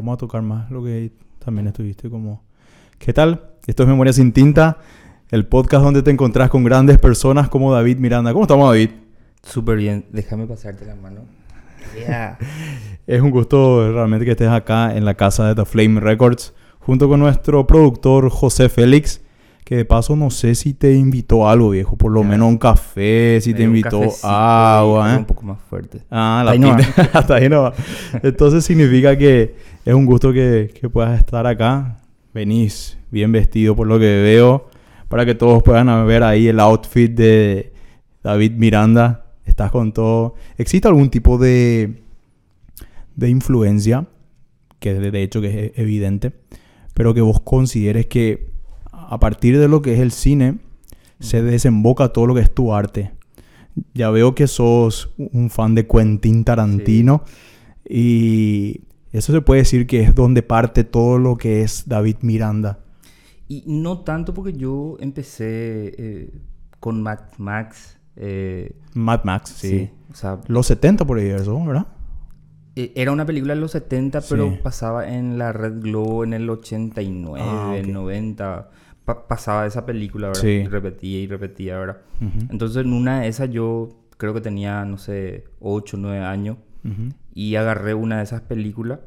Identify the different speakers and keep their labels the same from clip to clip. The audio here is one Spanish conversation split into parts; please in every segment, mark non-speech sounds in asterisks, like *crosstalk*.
Speaker 1: vamos a tocar más lo que también estuviste como... ¿Qué tal? Esto es Memoria sin tinta, el podcast donde te encontrás con grandes personas como David Miranda. ¿Cómo estamos, David?
Speaker 2: Súper bien. Déjame pasarte la mano. Yeah. *laughs*
Speaker 1: Es un gusto realmente que estés acá en la casa de The Flame Records, junto con nuestro productor José Félix, que de paso no sé si te invitó algo, viejo, por lo
Speaker 2: Ya.
Speaker 1: menos un café, si
Speaker 2: Me
Speaker 1: te invitó agua, ¿eh?
Speaker 2: Un poco más fuerte.
Speaker 1: Ah, la
Speaker 2: Hasta ahí no
Speaker 1: pinta. *laughs* Hasta ahí no va. Entonces significa que es un gusto que, que puedas estar acá. Venís bien vestido por lo que veo. Para que todos puedan ver ahí el outfit de David Miranda. Estás con todo. ¿Existe algún tipo de, de influencia? Que de, de hecho que es evidente. Pero que vos consideres que a partir de lo que es el cine se desemboca todo lo que es tu arte. Ya veo que sos un fan de Quentin Tarantino y eso se puede decir que es donde parte todo lo que es David Miranda.
Speaker 2: Y no tanto porque yo empecé eh, con Mad Max. eh,
Speaker 1: Mad Max, sí.
Speaker 2: sí. O sea,
Speaker 1: Los 70 por ahí, eso, ¿verdad?
Speaker 2: eh, era una película de los 70, pero
Speaker 1: Sí.
Speaker 2: pasaba en la Red Globo en el 89,
Speaker 1: Ah, ok.
Speaker 2: 90. Pa- pasaba esa película, ¿verdad?
Speaker 1: Sí.
Speaker 2: Y repetía y repetía, ¿verdad? Entonces en una de esas yo creo que tenía, no sé, 8 o 9 años. y agarré una de esas películas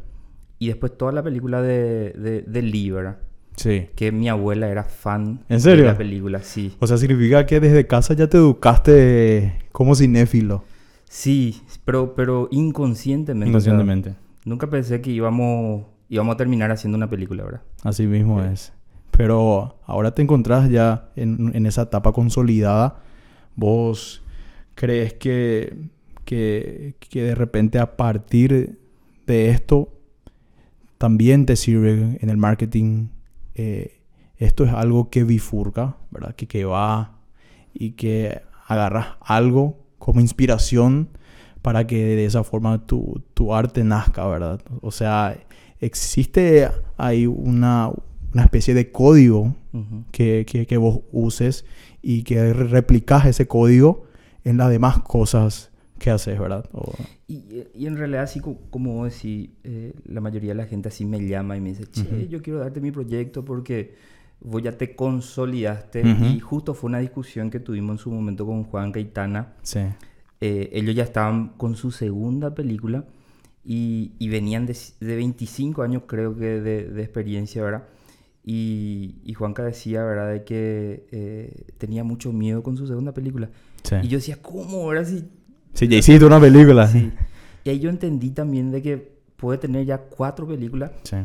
Speaker 2: y después toda la película de, de, de Lee, ¿verdad?
Speaker 1: Sí.
Speaker 2: Que mi abuela era fan
Speaker 1: ¿En serio?
Speaker 2: de la película, sí.
Speaker 1: O sea, significa que desde casa ya te educaste como cinéfilo.
Speaker 2: Sí, pero, pero inconscientemente. o sea,
Speaker 1: Inconscientemente.
Speaker 2: nunca pensé que íbamos, íbamos a terminar haciendo una película, ¿verdad?
Speaker 1: Así mismo es. Pero ahora te encontrás ya en, en esa etapa consolidada. ¿Vos crees que, que, que de repente a partir de esto también te sirve en el marketing? eh, esto es algo que bifurca, ¿verdad? Que, que va y que agarras algo como inspiración para que de esa forma tu, tu arte nazca, ¿verdad? O sea, existe ahí una, una especie de código
Speaker 2: Ujú.
Speaker 1: que, que- que vos uses y que re- replicas ese código en las demás cosas que haces, ¿verdad? O-
Speaker 2: Y, y en realidad, así co- como decís, eh, la mayoría de la gente así me llama y me dice, che,
Speaker 1: Ujú.
Speaker 2: yo quiero darte mi proyecto porque vos ya te consolidaste.
Speaker 1: Ujú.
Speaker 2: Y justo fue una discusión que tuvimos en su momento con Juan Caitana.
Speaker 1: sí.
Speaker 2: Eh, ellos ya estaban con su segunda película y, y venían de, de 25 años, creo que, de, de experiencia, ¿verdad? Y, y Juanca decía, ¿verdad?, de que eh, tenía mucho miedo con su segunda película.
Speaker 1: Sí.
Speaker 2: Y yo decía, ¿cómo? ¿Verdad? Si
Speaker 1: Sí, ya hiciste una película.
Speaker 2: Sí. Y ahí yo entendí también de que puede tener ya cuatro películas,
Speaker 1: Sí.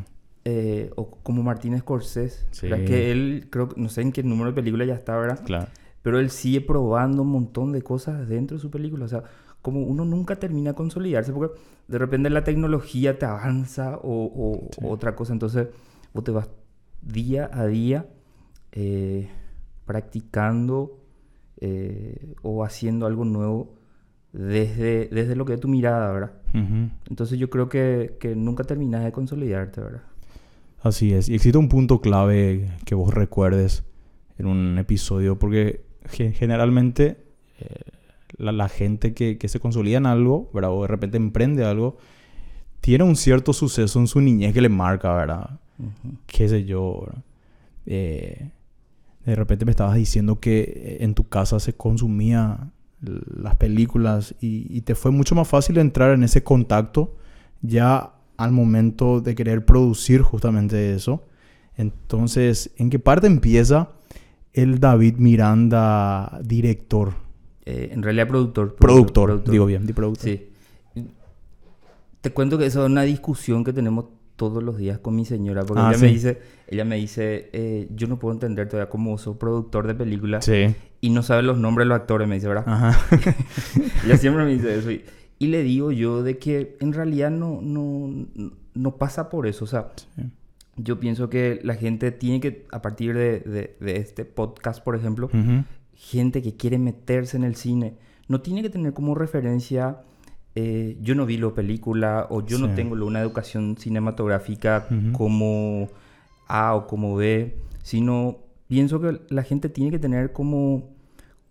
Speaker 2: eh, o como Martín Scorsese,
Speaker 1: Sí.
Speaker 2: que él, creo, no sé en qué número de película ya está, ¿verdad?
Speaker 1: Claro.
Speaker 2: Pero él sigue probando un montón de cosas dentro de su película. O sea, como uno nunca termina de consolidarse, porque de repente la tecnología te avanza o, o-
Speaker 1: Sí.
Speaker 2: o otra cosa, entonces vos te vas día a día eh, practicando eh, o haciendo algo nuevo desde, desde lo que es tu mirada, ¿verdad? Entonces yo creo que, que nunca terminas de consolidarte, ¿verdad?
Speaker 1: Así es. Y existe un punto clave que vos recuerdes en un episodio, porque ge- generalmente eh, la, la gente que, que se consolida en algo, ¿verdad? O de repente emprende algo, tiene un cierto suceso en su niñez que le marca, ¿verdad?
Speaker 2: Ujú.
Speaker 1: qué sé yo. Eh, de repente me estabas diciendo que eh, en tu casa se consumía las películas y, y te fue mucho más fácil entrar en ese contacto ya al momento de querer producir justamente eso. Entonces, ¿en qué parte empieza el David Miranda director?
Speaker 2: Eh, en realidad productor.
Speaker 1: Productor, digo bien, di productor.
Speaker 2: Sí. Te cuento que eso es una discusión que tenemos todos los días con mi señora, porque
Speaker 1: Ah,
Speaker 2: ella
Speaker 1: sí.
Speaker 2: me dice, ella me dice, eh, yo no puedo entender todavía cómo sos productor de películas
Speaker 1: Sí.
Speaker 2: y no sabes los nombres de los actores, me dice, ¿verdad?
Speaker 1: Ajá. *laughs*
Speaker 2: Ella siempre me dice eso. Y, y le digo yo de que en realidad no, no, no pasa por eso. O sea,
Speaker 1: Sí.
Speaker 2: yo pienso que la gente tiene que, a partir de, de- de este podcast, por ejemplo, gente que quiere meterse en el cine, no tiene que tener como referencia, eh, yo no vi la película o yo
Speaker 1: Sí.
Speaker 2: no tengo una educación cinematográfica
Speaker 1: Ujú.
Speaker 2: como A o como B, sino pienso que la gente tiene que tener como,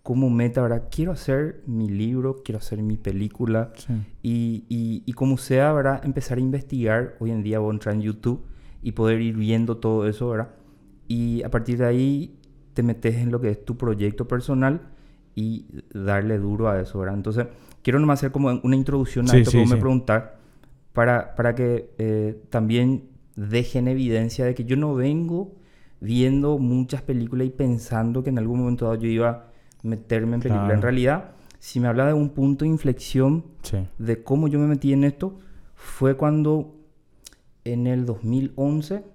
Speaker 2: como meta, ¿verdad? Quiero hacer mi libro, quiero hacer mi película
Speaker 1: Sí.
Speaker 2: y, y, y como sea, ¿verdad? Empezar a investigar. Hoy en día voy a entrar en YouTube y poder ir viendo todo eso, ¿verdad? Y a partir de ahí te metes en lo que es tu proyecto personal y darle duro a eso, ¿verdad? Entonces, quiero nomás hacer como una introducción a
Speaker 1: Sí,
Speaker 2: esto
Speaker 1: sí,
Speaker 2: que vos me preguntar para, para que eh, también dejen evidencia de que yo no vengo viendo muchas películas y pensando que en algún momento dado yo iba a meterme en película. En realidad, si me habla de un punto de inflexión de cómo yo me metí en esto, fue cuando en el 2011,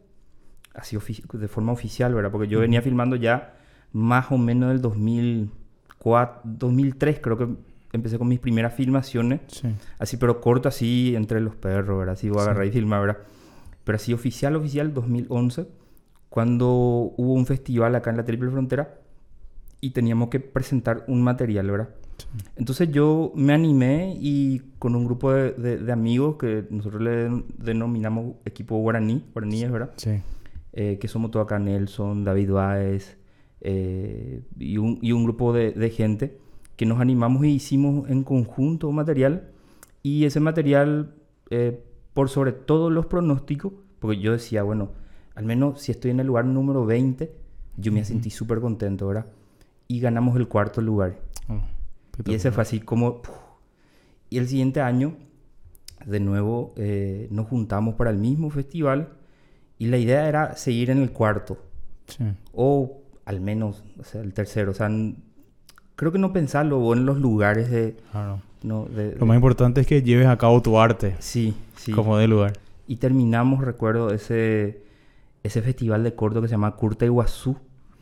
Speaker 2: así de forma oficial, ¿verdad? Porque yo venía filmando ya más o menos del 2004, 2003, creo que empecé con mis primeras filmaciones.
Speaker 1: Sí.
Speaker 2: Así, pero corto, así entre los perros, ¿verdad? Así voy a
Speaker 1: Sí.
Speaker 2: agarrar y filmar, ¿verdad? Pero así oficial, oficial, 2011, cuando hubo un festival acá en la Triple Frontera y teníamos que presentar un material, ¿verdad?
Speaker 1: Sí.
Speaker 2: Entonces yo me animé y con un grupo de, de- de amigos que nosotros le den- denominamos equipo guaraní, guaraníes, ¿verdad?
Speaker 1: Sí.
Speaker 2: Eh, que somos todo acá Nelson, David Báez eh, y, un, y un grupo de, de gente que nos animamos y hicimos en conjunto un material y ese material eh, por sobre todos los pronósticos, porque yo decía, bueno, al menos si estoy en el lugar número 20, yo me sentí súper contento, ¿verdad? Y ganamos el cuarto lugar.
Speaker 1: Oh,
Speaker 2: Y ese fue así como... ¡puf! Y el siguiente año, de nuevo, eh, nos juntamos para el mismo festival y la idea era seguir en el cuarto.
Speaker 1: Sí.
Speaker 2: O al menos, o sea, el tercero. O sea, creo que no pensarlo en los lugares de...
Speaker 1: Claro.
Speaker 2: No, de,
Speaker 1: Lo más importante es que lleves a cabo tu arte
Speaker 2: Sí, sí.
Speaker 1: como de lugar.
Speaker 2: Y terminamos, recuerdo, ese, ese festival de corto que se llama Curta Iguazú.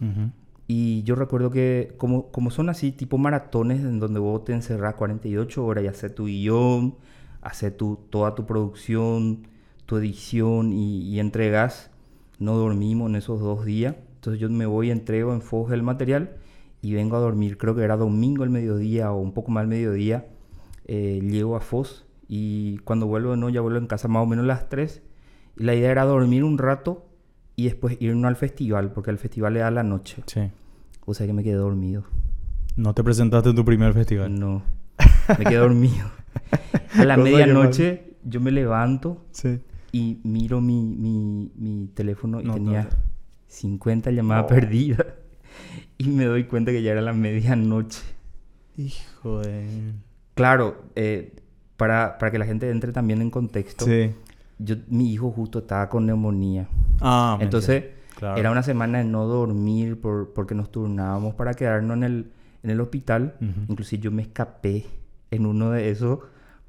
Speaker 1: Ujú.
Speaker 2: Y yo recuerdo que como, como son así, tipo maratones en donde vos te encerrás 48 horas y haces tu guion, haces tu, toda tu producción, tu edición y, y entregas, no dormimos en esos dos días. Entonces yo me voy, entrego en Foge el material y vengo a dormir, creo que era domingo al mediodía o un poco más al mediodía, eh, llego a Foz y cuando vuelvo, no, ya vuelvo en casa más o menos a las 3. Y la idea era dormir un rato y después irnos al festival, porque el festival era a la noche.
Speaker 1: Sí.
Speaker 2: O sea que me quedé dormido.
Speaker 1: No te presentaste en tu primer festival.
Speaker 2: No, *laughs* me quedé dormido. A la medianoche yo me levanto
Speaker 1: Sí.
Speaker 2: y miro mi, mi, mi teléfono y
Speaker 1: No,
Speaker 2: tenía
Speaker 1: no.
Speaker 2: 50 llamadas
Speaker 1: Oh.
Speaker 2: perdidas. Y me doy cuenta que ya era la medianoche.
Speaker 1: Hijo de...
Speaker 2: Claro, eh, para, para que la gente entre también en contexto,
Speaker 1: Sí.
Speaker 2: yo, mi hijo justo estaba con neumonía.
Speaker 1: Ah,
Speaker 2: Entonces.
Speaker 1: Claro.
Speaker 2: era una semana de no dormir por, porque nos turnábamos para quedarnos en el, en el hospital.
Speaker 1: Ujú.
Speaker 2: Inclusive yo me escapé en uno de esos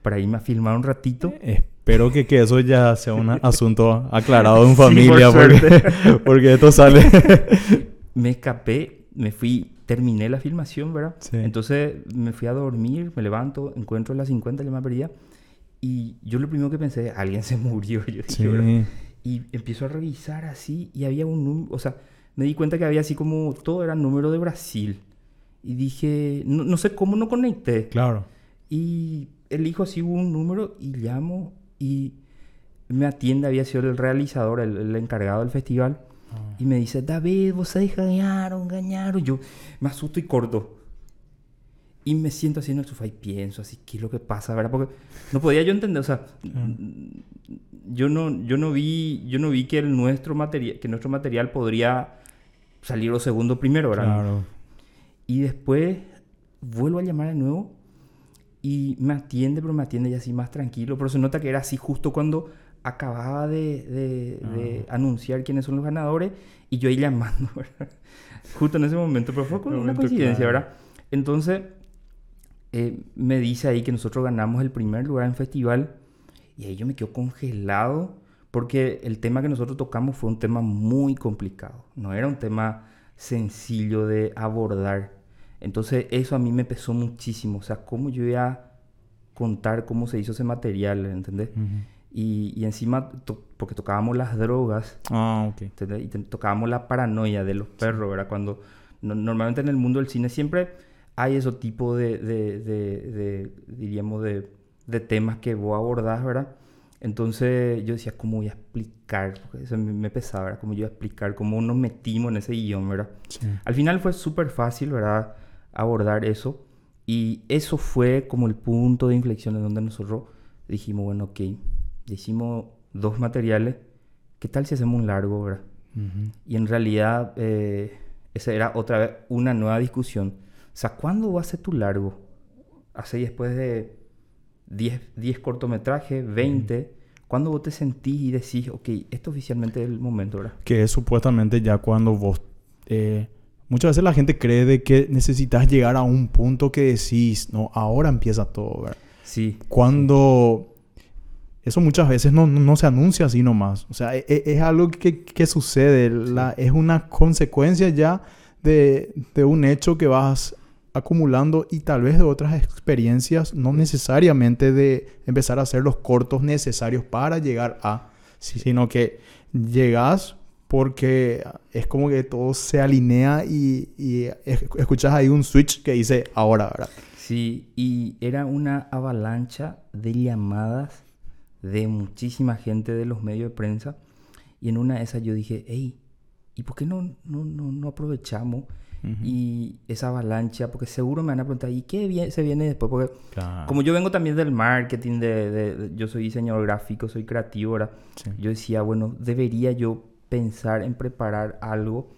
Speaker 2: para irme a filmar un ratito.
Speaker 1: Espero que, que eso ya sea un *laughs* asunto aclarado en
Speaker 2: Sí, por
Speaker 1: familia, porque, *laughs* porque esto sale. *laughs*
Speaker 2: Me escapé, me fui, terminé la filmación, ¿verdad?
Speaker 1: Sí.
Speaker 2: Entonces me fui a dormir, me levanto, encuentro las 50 llamadas perdidas. Y yo lo primero que pensé, alguien *laughs* se murió. Yo dije, ¿verdad? Y empiezo a revisar así y había un número, o sea, me di cuenta que había así como, todo era número de Brasil. Y dije, no, no sé cómo no conecté.
Speaker 1: Claro.
Speaker 2: Y elijo así un número y llamo y me atiende, había sido el realizador, el, el encargado del festival. Y me dice, David, vos sabés, ganaron, ganaron. Yo me asusto y corto. Y me siento así en el sofá y pienso así, ¿qué es lo que pasa? ¿verdad? Porque no podía yo entender, o sea, yo no, yo no vi, yo no vi que el nuestro material, que nuestro material podría salir lo segundo primero, ¿verdad?
Speaker 1: Claro.
Speaker 2: Y después vuelvo a llamar de nuevo y me atiende, pero me atiende ya así más tranquilo. Pero se nota que era así justo cuando acababa de, de- de anunciar quiénes son los ganadores y yo ahí llamando, *laughs* ¿verdad? Justo en ese momento, pero fue con una coincidencia. ¿verdad? Entonces, eh, me dice ahí que nosotros ganamos el primer lugar en festival y ahí yo me quedo congelado porque el tema que nosotros tocamos fue un tema muy complicado, no era un tema sencillo de abordar. Entonces eso a mí me pesó muchísimo, o sea, cómo yo iba a contar cómo se hizo ese material, ¿entendés? Y, y encima, to- porque tocábamos las drogas,
Speaker 1: Ah, ok.
Speaker 2: ¿entendés? Y tocábamos la paranoia de los perros, ¿verdad? Cuando no- normalmente en el mundo del cine siempre hay ese tipo de, de- de- de, diríamos, de, temas que vos abordás, ¿verdad? Entonces yo decía, ¿cómo voy a explicar? Porque eso me, me pesaba, ¿verdad? ¿Cómo yo voy a explicar? ¿Cómo nos metimos en ese guion, ¿verdad?
Speaker 1: Sí.
Speaker 2: Al final fue súper fácil, ¿verdad? abordar eso. Y eso fue como el punto de inflexión en donde nosotros dijimos, bueno, ok, hicimos dos materiales, ¿qué tal si hacemos un largo, verdad? Y en realidad, eh, esa era otra vez una nueva discusión. O sea, ¿cuándo va a ser tu largo? Así después de 10, 10 cortometrajes, 20. ¿Cuándo vos te sentís y decís, ok, esto oficialmente es el momento, ¿verdad?
Speaker 1: Que es supuestamente ya cuando vos... Eh, muchas veces la gente cree de que necesitas llegar a un punto que decís, no, ahora empieza todo, ¿verdad?
Speaker 2: Sí.
Speaker 1: Cuando... Eso muchas veces no, no, se anuncia así nomás. O sea, es, es algo que, que sucede. La, es una consecuencia ya de, de, un hecho que vas acumulando y tal vez de otras experiencias, no necesariamente de empezar a hacer los cortos necesarios para llegar a, sino que llegas porque es como que todo se alinea y, y escuchas ahí un switch que dice ahora, ¿verdad?
Speaker 2: Sí, y era una avalancha de llamadas de muchísima gente de los medios de prensa y en una de esas yo dije, hey, ¿y por qué no, no, no, no aprovechamos? y esa avalancha, porque seguro me van a preguntar, ¿y qué se viene después? Porque como yo vengo también del marketing, de, yo soy diseñador gráfico, soy creativo, yo decía, bueno, debería yo pensar en preparar algo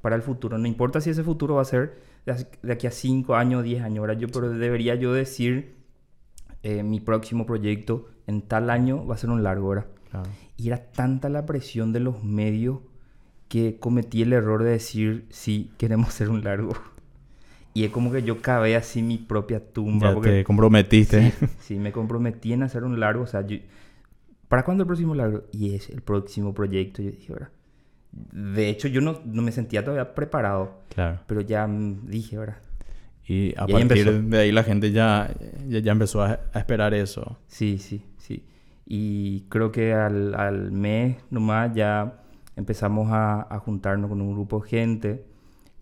Speaker 2: para el futuro. No importa si ese futuro va a ser de aquí a 5 años, 10 años, ¿verdad? Yo, pero debería yo decir, eh, mi próximo proyecto en tal año va a ser un largo, ¿verdad? Y era tanta la presión de los medios que cometí el error de decir, sí, queremos hacer un largo. Y es como que yo cavé así mi propia tumba.
Speaker 1: Ya te comprometiste.
Speaker 2: Sí, me comprometí en hacer un largo. O sea, ¿para cuándo el próximo largo? Y es el próximo proyecto. Yo dije, ¿verdad? De hecho, yo no, no me sentía todavía preparado.
Speaker 1: Claro.
Speaker 2: Pero ya dije, ¿verdad?
Speaker 1: Y a partir de ahí la gente ya, ya, empezó a, esperar eso.
Speaker 2: Sí, sí, sí. Y creo que al, al mes nomás ya empezamos a, juntarnos con un grupo de gente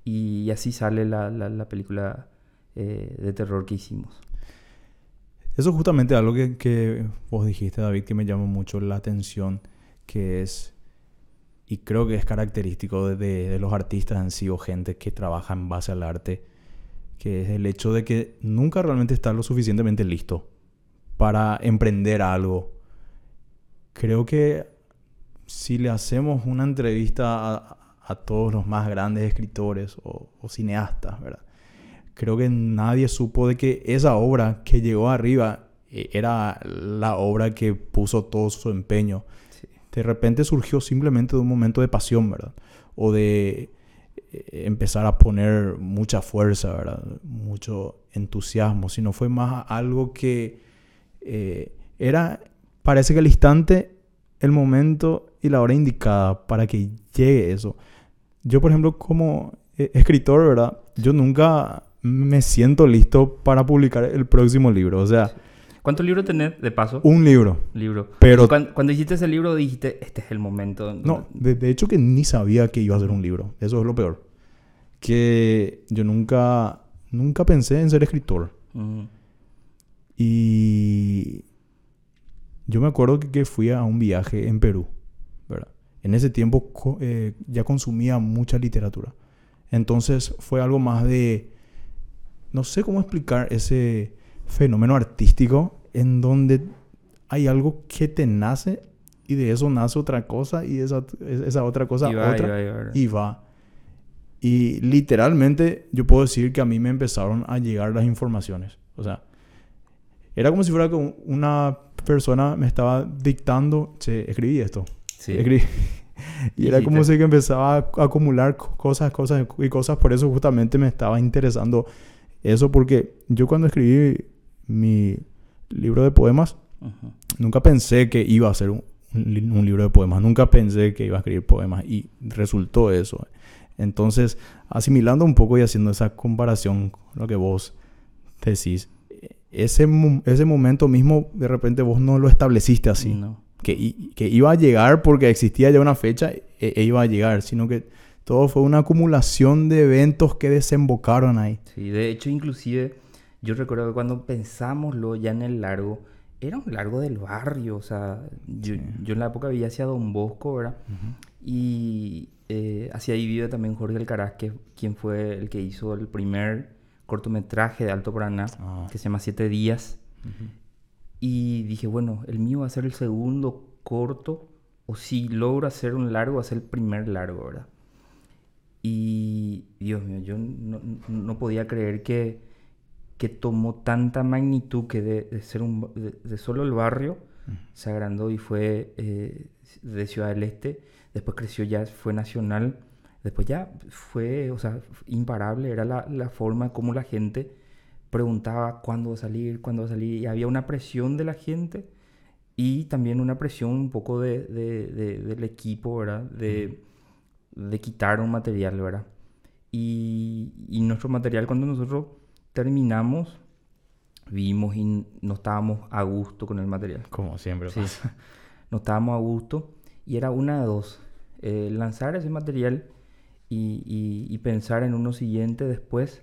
Speaker 2: y, así sale la, la, película eh, de terror que hicimos.
Speaker 1: Eso es justamente algo que, que, vos dijiste, David, que me llamó mucho la atención, que es, y creo que es característico de, de, los artistas en sí o gente que trabaja en base al arte, que es el hecho de que nunca realmente está lo suficientemente listo para emprender algo. Creo que si le hacemos una entrevista a, todos los más grandes escritores o, cineastas, ¿verdad? Creo que nadie supo de que esa obra que llegó arriba eh, era la obra que puso todo su empeño. De repente surgió simplemente de un momento de pasión, ¿verdad? O de empezar a poner mucha fuerza, ¿verdad? Mucho entusiasmo, sino fue más algo que eh, era, parece que al instante, el momento y la hora indicada para que llegue eso. Yo, por ejemplo, como e-, escritor, ¿verdad? Yo nunca me siento listo para publicar el próximo libro. O sea...
Speaker 2: ¿Cuántos libros tenés de paso?
Speaker 1: Un libro.
Speaker 2: Libro.
Speaker 1: Pero...
Speaker 2: Cuando, hiciste ese libro dijiste, este es el momento.
Speaker 1: No, de, hecho que ni sabía que iba a ser un libro. Eso es lo peor. Que yo nunca, nunca pensé en ser escritor. Y yo me acuerdo que fui a un viaje en Perú. En ese tiempo eh, ya consumía mucha literatura. Entonces fue algo más de, no sé cómo explicar ese fenómeno artístico en donde hay algo que te nace y de eso nace otra cosa y esa, esa otra cosa
Speaker 2: y
Speaker 1: va,
Speaker 2: otra
Speaker 1: y va. Y literalmente yo puedo decir que a mí me empezaron a llegar las informaciones. O sea, era como si fuera que una persona me estaba dictando, che, escribí esto. *laughs* Y era como si que empezaba a acumular cosas, cosas y cosas. Por eso justamente me estaba interesando eso. Porque yo cuando escribí mi libro de poemas, nunca pensé que iba a ser un, libro de poemas. Nunca pensé que iba a escribir poemas. Y resultó eso. Entonces, asimilando un poco y haciendo esa comparación con lo que vos decís, ese, ese momento mismo, de repente vos no lo estableciste así. No que, que, iba a llegar porque existía ya una fecha e, e, iba a llegar, sino que todo fue una acumulación de eventos que desembocaron ahí.
Speaker 2: Sí, de hecho, inclusive, yo recuerdo que cuando pensámoslo ya en el largo, era un largo del barrio, o sea, yo, yo en la época vivía hacia Don Bosco, ¿verdad? Y eh, hacia ahí vive también Jorge Alcaraz, que quien fue el que hizo el primer cortometraje de Alto Paraná
Speaker 1: Ah.
Speaker 2: que se llama Siete Días. Y dije, bueno, el mío va a ser el segundo corto, o si logro hacer un largo, va a ser el primer largo, ¿verdad? Y Dios mío, yo no, no- no podía creer que, que tomó tanta magnitud que de, de ser un, de, de solo el barrio se agrandó y fue eh, de Ciudad del Este, después creció ya, fue nacional, después ya fue, o sea, imparable, era la, la forma como la gente preguntaba cuándo va a salir, cuándo va a salir, y había una presión de la gente y también una presión un poco de, de- de- del equipo, ¿verdad? De, de quitar un material, ¿verdad? Y, y nuestro material cuando nosotros terminamos, vimos y no estábamos a gusto con el material.
Speaker 1: Como siempre
Speaker 2: Sí.
Speaker 1: pasa. *laughs*
Speaker 2: No estábamos a gusto y era una de dos. eh, lanzar ese material y, y- y pensar en uno siguiente después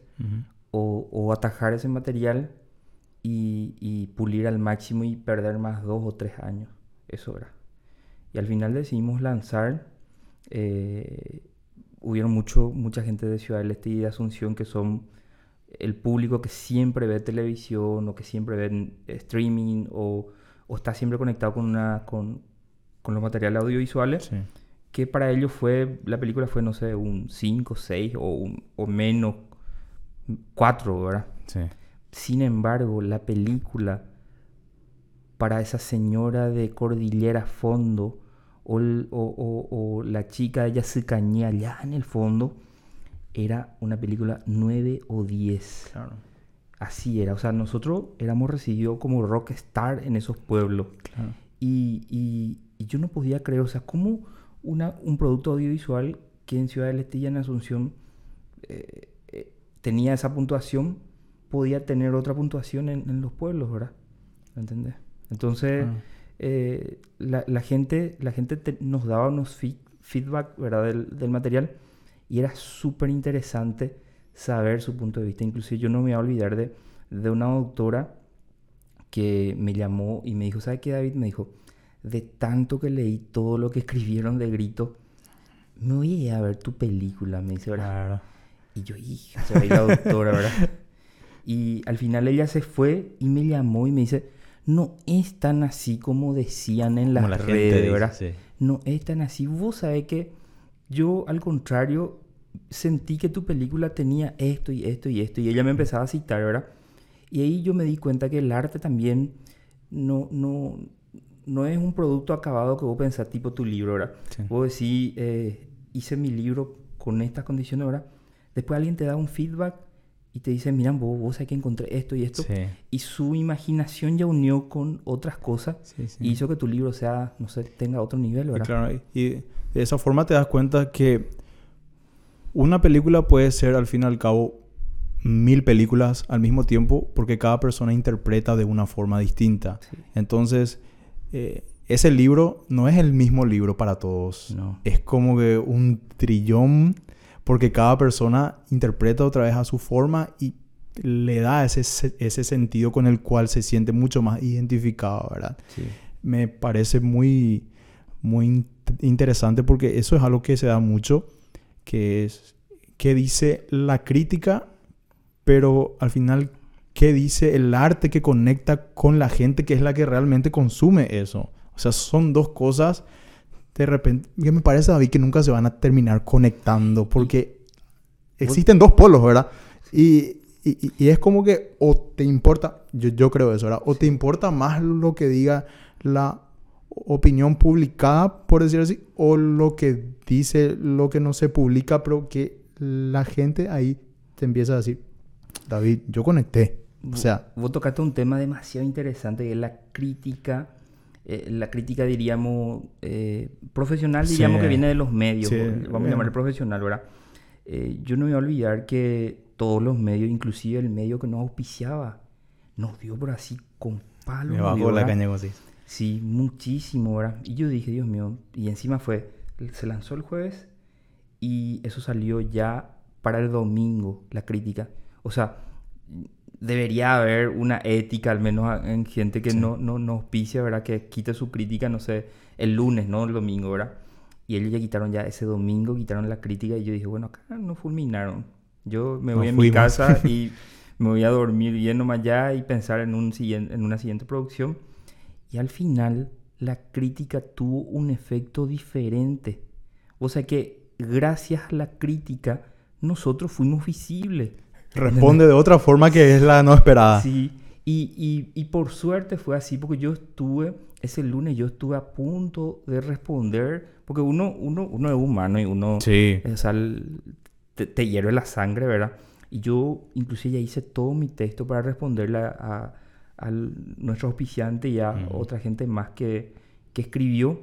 Speaker 2: o, o atajar ese material y, y pulir al máximo y perder más dos o tres años. Eso era. Y al final decidimos lanzar. eh, hubieron mucho, mucha gente de Ciudad del Este y de Asunción que son el público que siempre ve televisión o que siempre ve streaming o, o está siempre conectado con, una, con, con los materiales audiovisuales
Speaker 1: Sí.
Speaker 2: que para ellos fue, la película fue, no sé, un 5, 6 o, un- o menos 4, ¿verdad?
Speaker 1: Sí.
Speaker 2: Sin embargo, la película para esa señora de Cordillera Fondo o, el- o- o- o la chica de Yacycañé allá en el fondo, era una película 9 o 10.
Speaker 1: Claro.
Speaker 2: Así era, o sea, nosotros éramos recibidos como rockstar en esos pueblos.
Speaker 1: Claro.
Speaker 2: Y, y- y yo no podía creer, o sea, cómo una, un producto audiovisual que en Ciudad del Este y en Asunción eh, eh, tenía esa puntuación, podía tener otra puntuación en, en los pueblos, ¿verdad? ¿Me entendés? Entonces,
Speaker 1: Ah.
Speaker 2: eh, la, la gente, la gente te- nos daba unos feedback, ¿verdad? Del, del material y era súper interesante saber su punto de vista. Inclusive yo no me voy a olvidar de, de una doctora que me llamó y me dijo, ¿sabe qué, David? Me dijo, de tanto que leí todo lo que *laughs* escribieron de grito, me voy a ir a ver tu película, me dice, ¿verdad?
Speaker 1: Claro.
Speaker 2: Y yo, hija, se va a ir la doctora, ¿verdad? Y al final ella se fue y me llamó y me dice, no es tan así como decían en las
Speaker 1: Como la gente
Speaker 2: redes,
Speaker 1: dice,
Speaker 2: ¿verdad?
Speaker 1: sí.
Speaker 2: No es tan así. Vos sabés que yo, al contrario, sentí que tu película tenía esto y esto y esto. Y ella me empezaba a citar, ¿verdad? Y ahí yo me di cuenta que el arte también no, no, no es un producto acabado que vos pensás, tipo tu libro, ¿verdad?
Speaker 1: Sí.
Speaker 2: Vos decís, eh, hice mi libro con estas condiciones, ¿verdad? Después alguien te da un feedback y te dice, mira, vos, vos sabés que encontré esto y esto.
Speaker 1: Sí.
Speaker 2: Y su imaginación ya unió con otras cosas
Speaker 1: Sí, sí.
Speaker 2: y hizo que tu libro sea, no sé, tenga otro nivel,
Speaker 1: Y
Speaker 2: ¿verdad?
Speaker 1: claro, y- y de esa forma te das cuenta que una película puede ser al fin y al cabo mil películas al mismo tiempo porque cada persona interpreta de una forma distinta. Entonces, eh, ese libro no es el mismo libro para todos.
Speaker 2: No.
Speaker 1: Es como que un trillón porque cada persona interpreta otra vez a su forma y le da ese, se- ese sentido con el cual se siente mucho más identificado, ¿verdad?
Speaker 2: Sí.
Speaker 1: me parece muy, muy in- interesante porque eso es algo que se da mucho, que es qué dice la crítica, pero al final qué dice el arte que conecta con la gente que es la que realmente consume eso. O sea, son dos cosas de repente que me parece David que nunca se van a terminar conectando porque existen dos polos, ¿verdad? Y, y- y- y es como que o te importa, yo, yo creo eso, ¿verdad? O te importa más lo que diga la opinión publicada, por decir así, o lo que dice lo que no se publica, pero que la gente ahí te empieza a decir, David, yo conecté. O sea,
Speaker 2: Vos tocaste un tema demasiado interesante que es la crítica, eh, la crítica diríamos eh, profesional,
Speaker 1: Sí.
Speaker 2: diríamos que viene de los medios,
Speaker 1: Sí,
Speaker 2: vamos a llamarle profesional, ¿verdad? Eh, yo no me voy a olvidar que todos los medios, inclusive el medio que nos auspiciaba, nos dio por así con palos.
Speaker 1: me
Speaker 2: dio,
Speaker 1: la caña así.
Speaker 2: Sí, muchísimo, ¿verdad? Y yo dije, Dios mío, y encima fue, se lanzó el jueves y eso salió ya para el domingo, la crítica. O sea, debería haber una ética, al menos en gente que
Speaker 1: Sí.
Speaker 2: no, no, no auspicia, ¿verdad? Que quite su crítica, no sé, el lunes, ¿no? El domingo, ¿verdad? Y ellos ya quitaron ya ese domingo, quitaron la crítica y yo dije, bueno, acá no fulminaron. Yo me voy a mi casa *laughs* y me voy a dormir bien nomás ya y pensar en, un, en una siguiente producción. Y al final la crítica tuvo un efecto diferente. O sea que gracias a la crítica nosotros fuimos visibles.
Speaker 1: Responde de otra forma que es la no esperada.
Speaker 2: Sí, y, y, por suerte fue así porque yo estuve, ese lunes yo estuve a punto de responder, porque uno, uno, uno es humano y uno
Speaker 1: sí.
Speaker 2: o sea, te, te, hierve la sangre, ¿verdad? Y yo inclusive ya hice todo mi texto para responderle a, a, nuestro auspiciante y a otra gente más que, que escribió.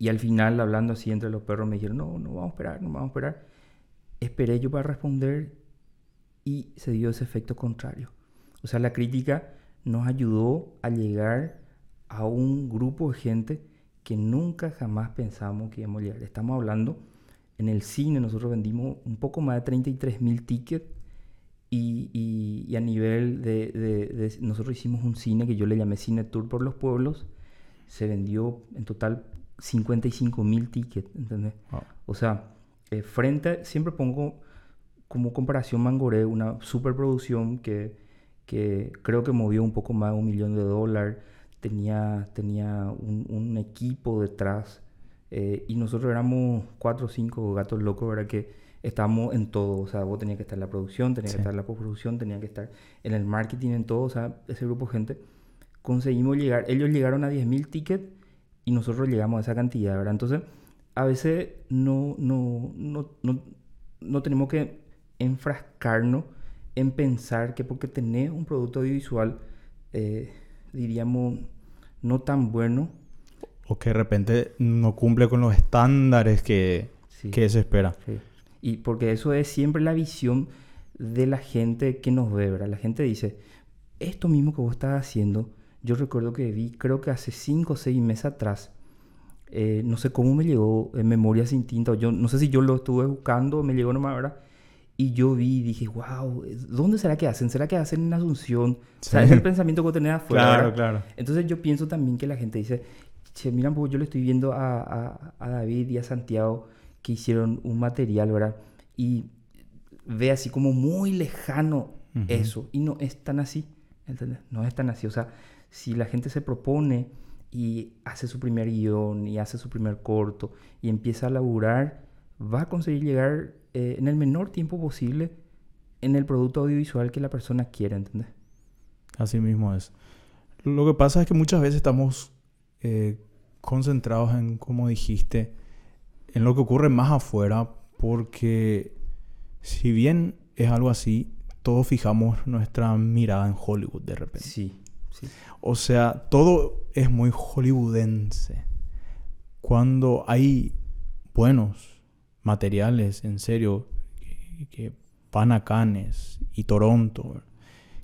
Speaker 2: Y al final, hablando así entre los perros, me dijeron, no, no vamos a esperar, no vamos a esperar. Esperé yo para responder y se dio ese efecto contrario. O sea, la crítica nos ayudó a llegar a un grupo de gente que nunca jamás pensamos que íbamos a llegar. Estamos hablando, en el cine nosotros vendimos un poco más de 33 mil tickets y, y, a nivel de, Nosotros hicimos un cine que yo le llamé Cine Tour por los Pueblos. Se vendió en total 55 mil tickets, ¿entendés? O sea, eh, frente... Siempre pongo como comparación Mangoré, una superproducción que que creo que movió un poco más de un millón de dólares, tenía, tenía un, equipo detrás eh, y nosotros éramos cuatro o cinco gatos locos, ¿verdad? Que estábamos en todo, o sea, vos tenías que estar en la producción, tenías que estar en la postproducción, tenías que estar en el marketing, en todo, o sea, ese grupo de gente. Conseguimos llegar, ellos llegaron a 10.000 tickets y nosotros llegamos a esa cantidad, ¿verdad? Entonces, a veces no, no, no, no, no tenemos que enfrascarnos en pensar que porque tenés un producto audiovisual, eh, diríamos, no tan bueno.
Speaker 1: O que de repente no cumple con los estándares que, que se espera.
Speaker 2: Y porque eso es siempre la visión de la gente que nos ve, ¿verdad? La gente dice, esto mismo que vos estás haciendo, yo recuerdo que vi, creo que hace 5 o 6 meses atrás, eh, no sé cómo me llegó en memoria sin tinta, yo no sé si yo lo estuve buscando, me llegó nomás, ¿verdad? Y yo vi y dije, wow, ¿dónde será que hacen? ¿Será que hacen en Asunción? O sea, es el pensamiento que tenés afuera.
Speaker 1: Claro, claro.
Speaker 2: Entonces yo pienso también que la gente dice, che, mira, pues yo le estoy viendo a, a, David y a Santiago que hicieron un material, ¿verdad? Y ve así como muy lejano eso. Y no es tan así, ¿entendés? No es tan así. O sea, si la gente se propone y hace su primer guion y hace su primer corto y empieza a laburar, va a conseguir llegar eh, en el menor tiempo posible en el producto audiovisual que la persona quiere, ¿entendés?
Speaker 1: Así mismo es. Lo que pasa es que muchas veces estamos eh, concentrados en, como dijiste, en lo que ocurre más afuera, porque si bien es algo así, todos fijamos nuestra mirada en Hollywood de repente.
Speaker 2: Sí, sí.
Speaker 1: O sea, todo es muy hollywoodense. Cuando hay buenos materiales, en serio, que, van a Cannes y Toronto,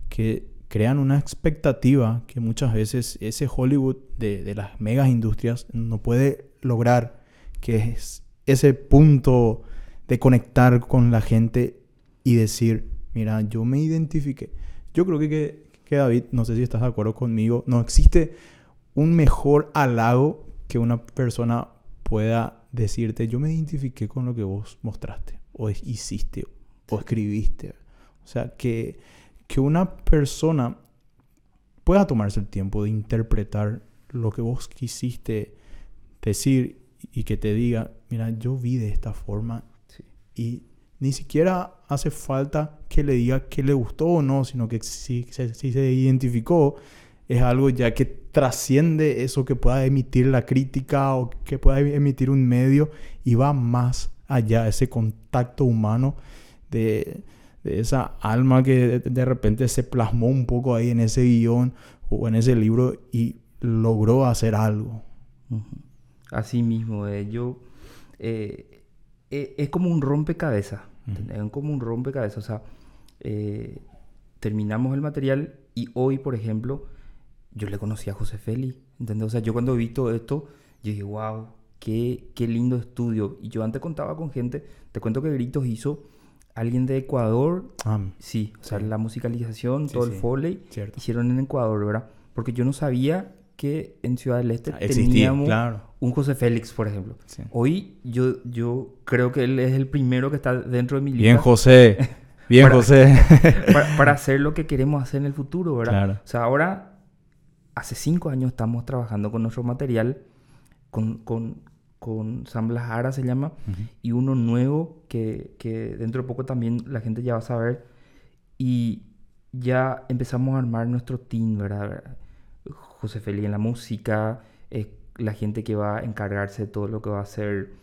Speaker 1: que crean una expectativa que muchas veces ese Hollywood de, las megas industrias no puede lograr, que es ese punto de conectar con la gente y decir, mira, yo me identifiqué. Yo creo que, que, David, no sé si estás de acuerdo conmigo, no existe un mejor halago que una persona pueda decirte, yo me identifiqué con lo que vos mostraste, o hiciste, o escribiste. O sea, que, que una persona pueda tomarse el tiempo de interpretar lo que vos quisiste decir y que te diga, mira, yo vi de esta forma y ni siquiera hace falta que le diga que le gustó o no, sino que si, si se identificó, es algo ya que trasciende eso que pueda emitir la crítica o que pueda emitir un medio y va más allá, ese contacto humano de, esa alma que de, repente se plasmó un poco ahí en ese guion o en ese libro y logró hacer algo.
Speaker 2: Así mismo, eh, yo... Eh, eh, es como un rompecabezas, es como un rompecabezas, o sea, terminamos el material y hoy, por ejemplo, yo le conocí a José Félix, ¿entendés? O sea, yo cuando vi todo esto, yo dije, wow, qué, qué lindo estudio. Y yo antes contaba con gente, te cuento que Gritos hizo alguien de Ecuador, ah, sí, o sea, la musicalización, todo el foley, hicieron en Ecuador, ¿verdad? Porque yo no sabía que en Ciudad del Este ah, teníamos un José Félix, por ejemplo. Hoy yo, yo creo que él es el primero que está dentro de mi lista.
Speaker 1: Bien, José. *laughs* Bien,
Speaker 2: para,
Speaker 1: José. *laughs*
Speaker 2: para, para hacer lo que queremos hacer en el futuro, ¿verdad?
Speaker 1: Claro.
Speaker 2: O sea, ahora, hace cinco años estamos trabajando con nuestro material, con, con, con San se llama, y uno nuevo que, que dentro de poco también la gente ya va a saber. Y ya empezamos a armar nuestro team, ¿verdad? José Feli en la música, eh, la gente que va a encargarse de todo lo que va a ser,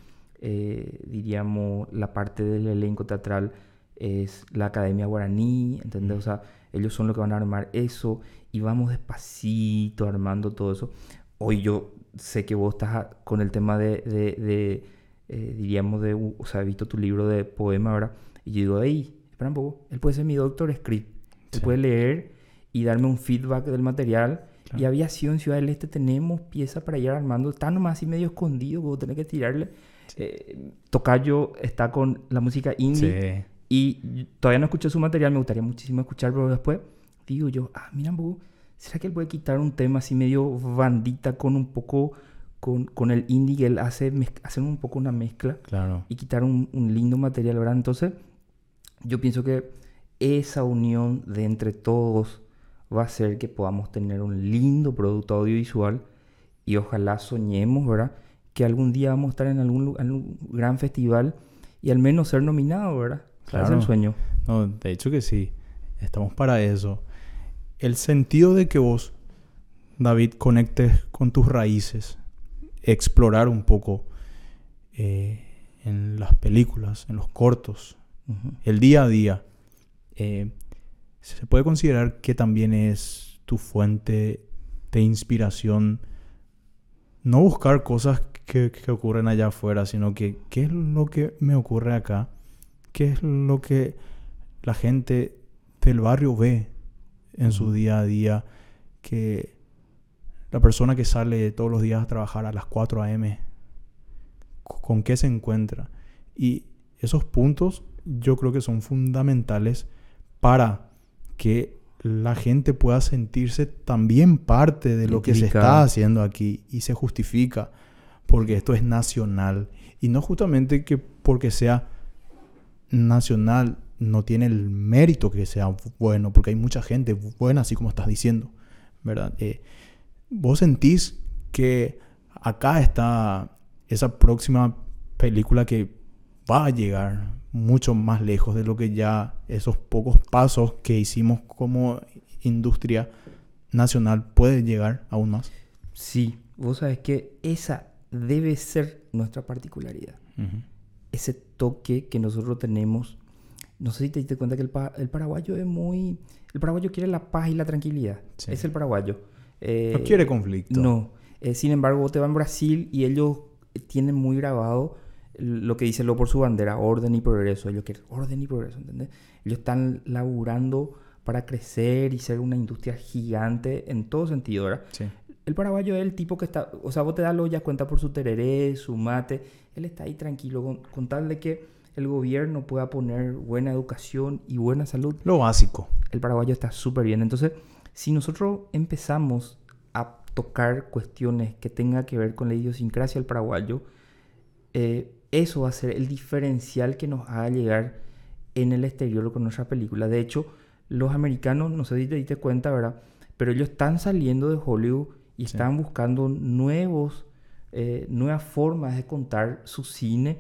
Speaker 2: eh, diríamos, la parte del elenco teatral es la Academia Guaraní, ¿entendés? O sea, ellos son los que van a armar eso y vamos despacito armando todo eso. Hoy yo sé que vos estás con el tema de, de- de, eh, diríamos, de, o sea, he visto tu libro de poema, ¿verdad? Y yo digo, hey, espera un poco, él puede ser mi doctor script, él
Speaker 1: Sí.
Speaker 2: puede leer y darme un feedback del material. Y
Speaker 1: Claro.
Speaker 2: aviación, Ciudad del Este, tenemos piezas para ir armando. Está nomás así medio escondido, vos tenés que tirarle. Eh, Tocayo está con la música indie.
Speaker 1: Sí.
Speaker 2: Y todavía no escuché su material, me gustaría muchísimo escuchar, pero después digo yo, ah, mira, ¿será que él puede quitar un tema así medio bandita con un poco, con, con el indie que él hace, hacer un poco una mezcla
Speaker 1: Claro.
Speaker 2: y quitar un, un lindo material, ¿verdad? Entonces, yo pienso que esa unión de entre todos va a hacer que podamos tener un lindo producto audiovisual y ojalá soñemos, ¿verdad? Que algún día vamos a estar en algún, algún gran festival y al menos ser nominados, ¿verdad? O sea, ese es
Speaker 1: Claro.
Speaker 2: el sueño.
Speaker 1: No, de hecho que sí. Estamos para eso. El sentido de que vos, David, conectes con tus raíces, explorar un poco eh, en las películas, en los cortos, el día a día, eh, se puede considerar que también es tu fuente de inspiración. No buscar cosas que, que ocurren allá afuera, sino que qué es lo que me ocurre acá, qué es lo que la gente del barrio ve en su día a día, que la persona que sale todos los días a trabajar a las 4 a.m., co- con qué se encuentra. Y esos puntos yo creo que son fundamentales para que la gente pueda sentirse también parte de lo que se está haciendo aquí y se justifica porque esto es nacional y no justamente que porque sea nacional no tiene el mérito que sea bueno porque hay mucha gente buena así como estás diciendo verdad Eh, vos sentís que acá está esa próxima película que va a llegar mucho más lejos de lo que ya esos pocos pasos que hicimos como industria nacional puede llegar aún más.
Speaker 2: Sí, vos sabes que esa debe ser nuestra particularidad. Ese toque que nosotros tenemos. No sé si te diste cuenta que el, pa- el paraguayo es muy... El paraguayo quiere la paz y la tranquilidad.
Speaker 1: Sí.
Speaker 2: Es el paraguayo. Eh,
Speaker 1: No quiere conflicto.
Speaker 2: No. Eh, sin embargo, vos te vas en Brasil y ellos eh, tienen muy grabado lo que dice lo por su bandera, orden y progreso. Ellos quieren orden y progreso, ¿entendés? Ellos están laburando para crecer y ser una industria gigante en todo sentido, ¿verdad?
Speaker 1: Sí.
Speaker 2: El paraguayo es el tipo que está, o sea, vos te das lo ya cuenta por su tereré, su mate, él está ahí tranquilo con, con tal de que el gobierno pueda poner buena educación y buena salud
Speaker 1: Lo básico.
Speaker 2: el paraguayo está súper bien. Entonces, si nosotros empezamos a tocar cuestiones que tengan que ver con la idiosincrasia del paraguayo, eh, eso va a ser el diferencial que nos haga llegar en el exterior con nuestra película. De hecho, los americanos, no sé si te diste cuenta, ¿verdad? Pero ellos están saliendo de Hollywood y
Speaker 1: Sí.
Speaker 2: están buscando nuevos, eh, nuevas formas de contar su cine.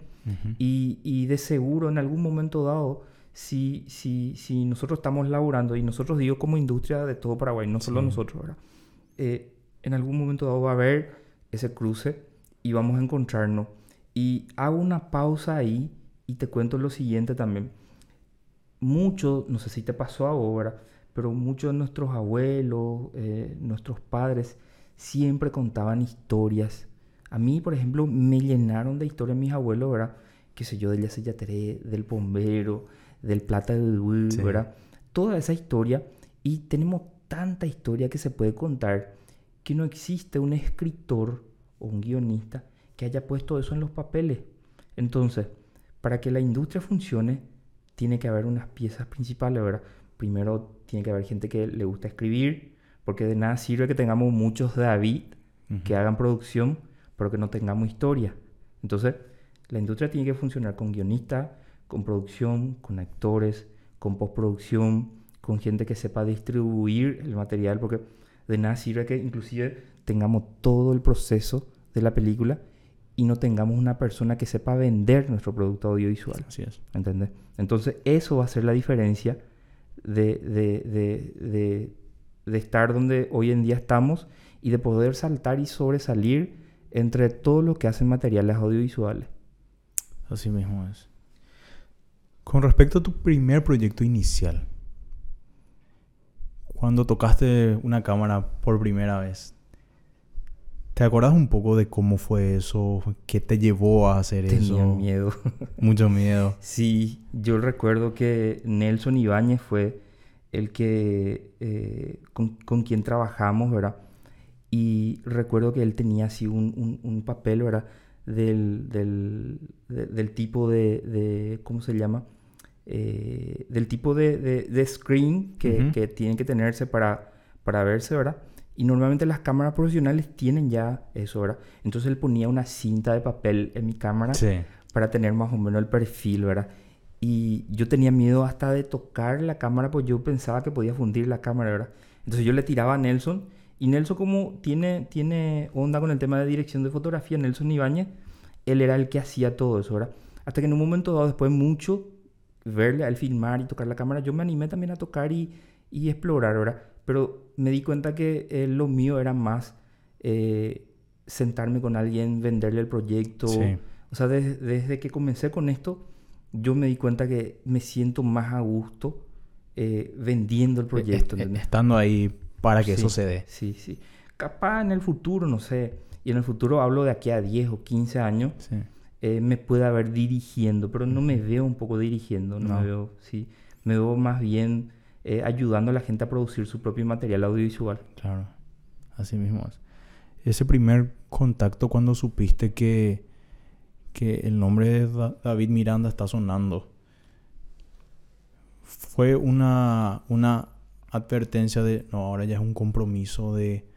Speaker 2: Y, y de seguro en algún momento dado, si, si, si nosotros estamos laburando, y nosotros digo como industria de todo Paraguay, no solo
Speaker 1: Sí.
Speaker 2: nosotros, ¿verdad? Eh, en algún momento dado va a haber ese cruce y vamos a encontrarnos. Y hago una pausa ahí y te cuento lo siguiente también. Mucho, no sé si te pasó ahora, pero muchos de nuestros abuelos, eh, nuestros padres, siempre contaban historias. A mí, por ejemplo, me llenaron de historias mis abuelos, ¿verdad? Qué sé yo, del Yaceyateré, del bombero, del plata de
Speaker 1: Sí.
Speaker 2: ¿verdad? Toda esa historia. Y tenemos tanta historia que se puede contar que no existe un escritor o un guionista que haya puesto eso en los papeles. Entonces, para que la industria funcione, tiene que haber unas piezas principales, ¿verdad? Primero, tiene que haber gente que le gusta escribir, porque de nada sirve que tengamos muchos David que hagan producción, pero que no tengamos historia. Entonces, la industria tiene que funcionar con guionistas, con producción, con actores, con postproducción, con gente que sepa distribuir el material, porque de nada sirve que inclusive tengamos todo el proceso de la película y no tengamos una persona que sepa vender nuestro producto audiovisual.
Speaker 1: Así es.
Speaker 2: ¿Entendés? Entonces eso va a ser la diferencia de, de, de, de, de estar donde hoy en día estamos y de poder saltar y sobresalir entre todo lo que hacen materiales audiovisuales.
Speaker 1: Así mismo es. Con respecto a tu primer proyecto inicial, cuando tocaste una cámara por primera vez, ¿te acordás un poco de cómo fue eso? ¿Qué te llevó a hacer
Speaker 2: Tenía
Speaker 1: eso?
Speaker 2: miedo. *laughs*
Speaker 1: Mucho miedo.
Speaker 2: Sí, yo recuerdo que Nelson Ibáñez fue el que eh, con, con quien trabajamos, ¿verdad? Y recuerdo que él tenía así un, un- un papel, ¿verdad? Del, del, de- del tipo de, de- ¿cómo se llama? Eh, del tipo de, de- screen que,
Speaker 1: Ujú.
Speaker 2: que tienen que tenerse para, para verse, ¿verdad? Y normalmente las cámaras profesionales tienen ya eso, ¿verdad? Entonces él ponía una cinta de papel en mi cámara
Speaker 1: Sí.
Speaker 2: para tener más o menos el perfil, ¿verdad? Y yo tenía miedo hasta de tocar la cámara, pues yo pensaba que podía fundir la cámara, ¿verdad? Entonces yo le tiraba a Nelson y Nelson como tiene, tiene onda con el tema de dirección de fotografía, Nelson Ibáñez, él era el que hacía todo eso, ¿verdad? Hasta que en un momento dado, después de mucho verle a él filmar y tocar la cámara, yo me animé también a tocar y, y explorar, ¿verdad? Pero me di cuenta que eh, lo mío era más eh, sentarme con alguien, venderle el proyecto.
Speaker 1: Sí.
Speaker 2: O sea, des- desde que comencé con esto, yo me di cuenta que me siento más a gusto eh, vendiendo el proyecto.
Speaker 1: Est-
Speaker 2: ¿entendés?
Speaker 1: Estando ahí para que
Speaker 2: Sí,
Speaker 1: eso se dé.
Speaker 2: Sí, sí. Capaz en el futuro, no sé. Y en el futuro hablo de aquí a 10 o 15 años,
Speaker 1: Sí.
Speaker 2: eh, me pueda ver dirigiendo, pero no me veo un poco dirigiendo, no,
Speaker 1: No.
Speaker 2: me veo, sí. Me veo más bien eh, ayudando a la gente a producir su propio material audiovisual.
Speaker 1: Claro, así mismo es. Ese primer contacto cuando supiste que, que el nombre de Da- David Miranda está sonando, fue una, una advertencia de, no, ahora ya es un compromiso de,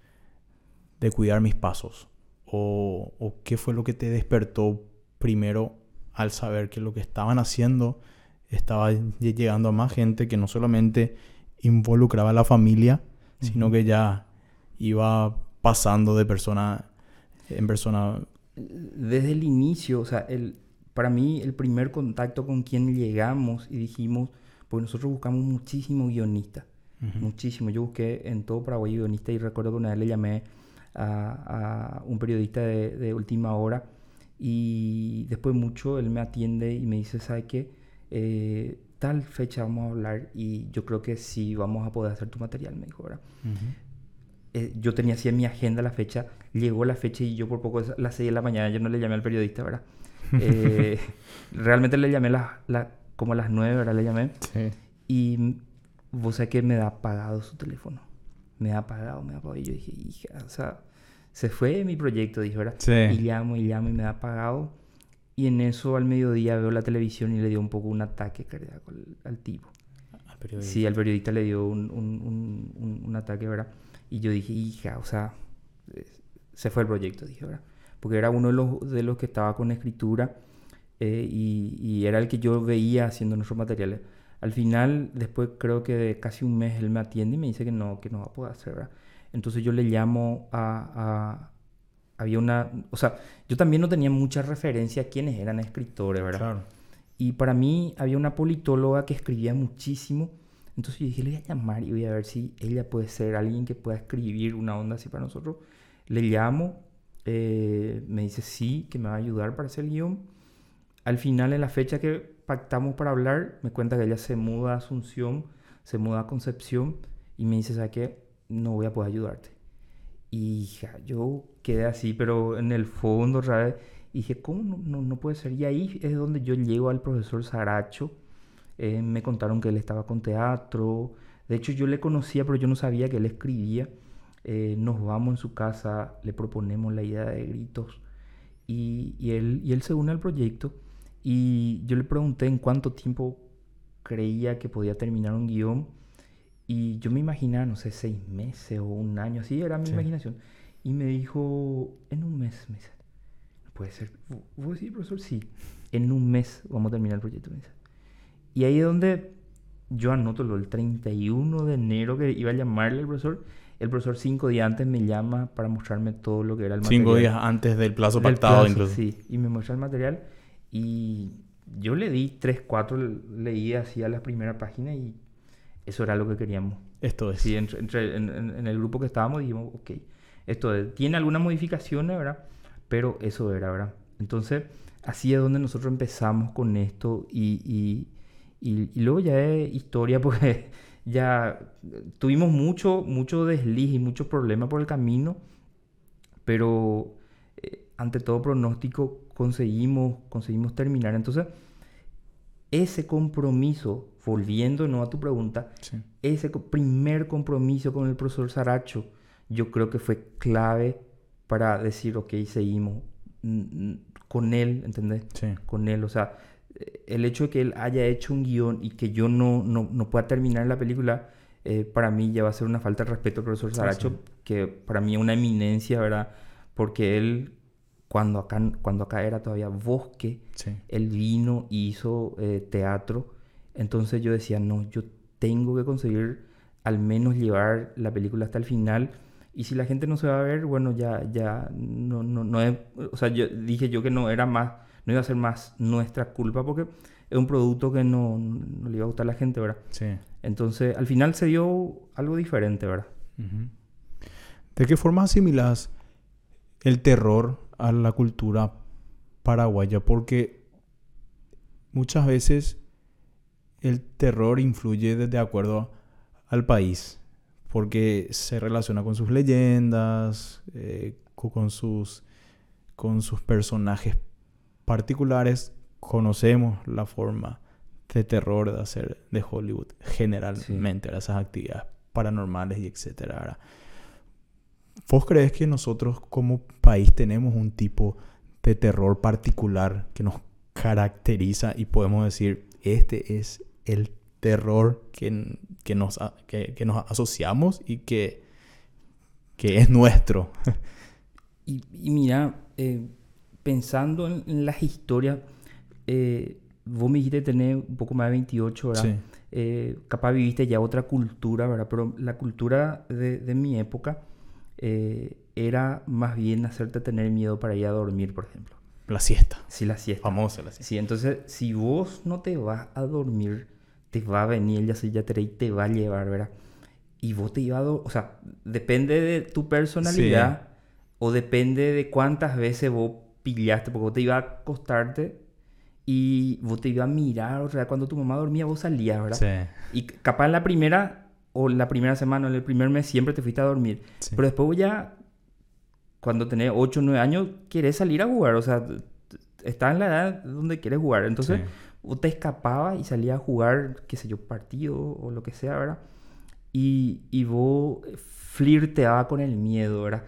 Speaker 1: de cuidar mis pasos. O, o qué fue lo que te despertó primero al saber que lo que estaban haciendo estaba lle- llegando a más gente que no solamente involucraba a la familia, sino que ya iba pasando de persona en persona.
Speaker 2: Desde el inicio, o sea, el, para mí el primer contacto con quien llegamos y dijimos, porque nosotros buscamos muchísimo
Speaker 1: Ujú.
Speaker 2: muchísimo. Yo busqué en todo Paraguay guionista y recuerdo que una vez le llamé a, a un periodista de, de última hora y después mucho él me atiende y me dice, ¿sabe qué? Eh, tal fecha vamos a hablar y yo creo que sí vamos a poder hacer tu material, me dijo, ¿verdad?
Speaker 1: Ujú.
Speaker 2: eh, yo tenía así en mi agenda la fecha, llegó la fecha y yo por poco a las 6 de la mañana, yo no le llamé al periodista, ¿verdad? *laughs* Eh, realmente le llamé la, la- como a las 9, ¿verdad? Le llamé
Speaker 1: Sí.
Speaker 2: y vos sabés que me da apagado su teléfono, me da apagado, me da apagado y yo dije, hija, o sea, se fue mi proyecto, dije, ¿verdad?
Speaker 1: Sí.
Speaker 2: Y llamo y llamo y me da apagado y en eso al mediodía veo la televisión y le dio un poco un ataque cardíaco al, al tipo.
Speaker 1: Al periodista.
Speaker 2: Sí, al periodista le dio un, un- un- un- ataque, ¿verdad? Y yo dije, hija, o sea, eh, se fue el proyecto, dije, ¿verdad? Porque era uno de los, de los que estaba con escritura eh, y, y era el que yo veía haciendo nuestros materiales. Al final, después creo que de casi un mes él me atiende y me dice que no, que no va a poder hacer, ¿verdad? Entonces yo le llamo a, a- Había una... O sea, yo también no tenía mucha referencia a quiénes eran escritores, ¿verdad?
Speaker 1: Claro.
Speaker 2: Y para mí había una politóloga que escribía muchísimo. Entonces yo dije, le voy a llamar y voy a ver si ella puede ser alguien que pueda escribir una onda así para nosotros. Le llamo, eh, me dice sí, que me va a ayudar para hacer el guion. Al final, en la fecha que pactamos para hablar, me cuenta que ella se muda a Asunción, se muda a Concepción y me dice, ¿sabes qué? No voy a poder ayudarte. Y hija, yo quedé así, pero en el fondo, ¿sabes? Y dije, ¿cómo no, no, puede ser? Y ahí es donde yo llego al profesor Saracho. Eh, me contaron que él estaba con teatro. De hecho, yo le conocía, pero yo no sabía que él escribía. Eh, nos vamos en su casa, le proponemos la idea de gritos. Y él, y él se une al proyecto. Y yo le pregunté en cuánto tiempo creía que podía terminar un guion. Y yo me imaginaba, no sé, seis meses o un año, así era mi
Speaker 1: Sí.
Speaker 2: imaginación. Y me dijo, en un mes, me dice, no puede ser. ¿Vo- ¿Vos decís, profesor? Sí, en un mes vamos a terminar el proyecto, me dice. Y ahí es donde yo anoto lo el 31 de enero que iba a llamarle al profesor. El profesor cinco días antes me llama para mostrarme todo lo que era el material.
Speaker 1: Cinco días antes del plazo
Speaker 2: Del
Speaker 1: pactado
Speaker 2: plazo,
Speaker 1: incluso.
Speaker 2: Sí, y me muestra el material y yo le di tres, cuatro, leí así a la primera página y eso era lo que queríamos.
Speaker 1: Esto es.
Speaker 2: Sí, entre, entre- en, el grupo que estábamos dijimos, ok, esto es- tiene algunas modificaciones, ¿verdad? Pero eso era, ¿verdad? Entonces, así es donde nosotros empezamos con esto y, y, y- y luego ya es historia *laughs* porque ya tuvimos mucho, mucho desliz y muchos problemas por el camino, pero ante todo pronóstico conseguimos, conseguimos terminar. Entonces, ese compromiso, volviéndonos a tu pregunta,
Speaker 1: Sí.
Speaker 2: ese primer compromiso con el profesor Saracho, yo creo que fue clave para decir, ok, seguimos mm, mm, con él, ¿entendés?
Speaker 1: Sí.
Speaker 2: Con él, o sea, eh, el hecho de que él haya hecho un guion y que yo no, no, no pueda terminar la película, eh, para mí ya va a ser una falta de respeto al profesor Saracho,
Speaker 1: sí.
Speaker 2: que para mí es una eminencia, ¿verdad? Porque él, cuando acá, cuando acá era todavía bosque,
Speaker 1: Sí.
Speaker 2: él vino y hizo eh, teatro. Entonces yo decía, no, yo tengo que conseguir al menos llevar la película hasta el final. Y si la gente no se va a ver, bueno, ya, ya, no, no, no es, o sea, yo dije yo que no era más, no iba a ser más nuestra culpa porque es un producto que no, no le iba a gustar a la gente, ¿verdad?
Speaker 1: Sí.
Speaker 2: Entonces, al final se dio algo diferente, ¿verdad?
Speaker 1: Ujú. ¿De qué forma asimilas el terror a la cultura paraguaya? Porque muchas veces el terror influye de, acuerdo al país, porque se relaciona con sus leyendas, eh, co- con, sus, con sus personajes particulares. Conocemos la forma de terror de hacer de Hollywood generalmente, ¿verdad? esas actividades paranormales y etcétera. ¿Vos crees que nosotros como país tenemos un tipo de terror particular que nos caracteriza y podemos decir, este es el terror que, que, nos, que, que nos asociamos y que, que es nuestro? *laughs*
Speaker 2: Y, y mira, eh, pensando en, en las historias, eh, vos me dijiste tener un poco más de 28, ¿verdad?
Speaker 1: Sí.
Speaker 2: Eh, capaz viviste ya otra cultura, ¿verdad? Pero la cultura de, de mi época eh, era más bien hacerte tener miedo para ir a dormir, por ejemplo.
Speaker 1: La siesta.
Speaker 2: Si la siesta.
Speaker 1: Famosa la siesta.
Speaker 2: Sí, entonces, si vos no te vas a dormir, te va a venir el yaceyatere y te va a llevar, ¿verdad? Y vos te ibas a do- O sea, depende de tu personalidad o depende de cuántas veces vos pillaste, porque vos te ibas a acostarte y vos te ibas a mirar, o sea, cuando tu mamá dormía vos salías, ¿verdad?
Speaker 1: Sí.
Speaker 2: Y capaz en la primera o la primera semana o el primer mes siempre te fuiste a dormir.
Speaker 1: sí.
Speaker 2: Pero después ya, cuando tenés 8 o 9 años, querés salir a jugar. O sea, estás en la edad donde quieres jugar. Entonces,
Speaker 1: Sí.
Speaker 2: vos te escapabas y salías a jugar, qué sé yo, partido o lo que sea, ¿verdad? Y, y vos flirteabas con el miedo, ¿verdad?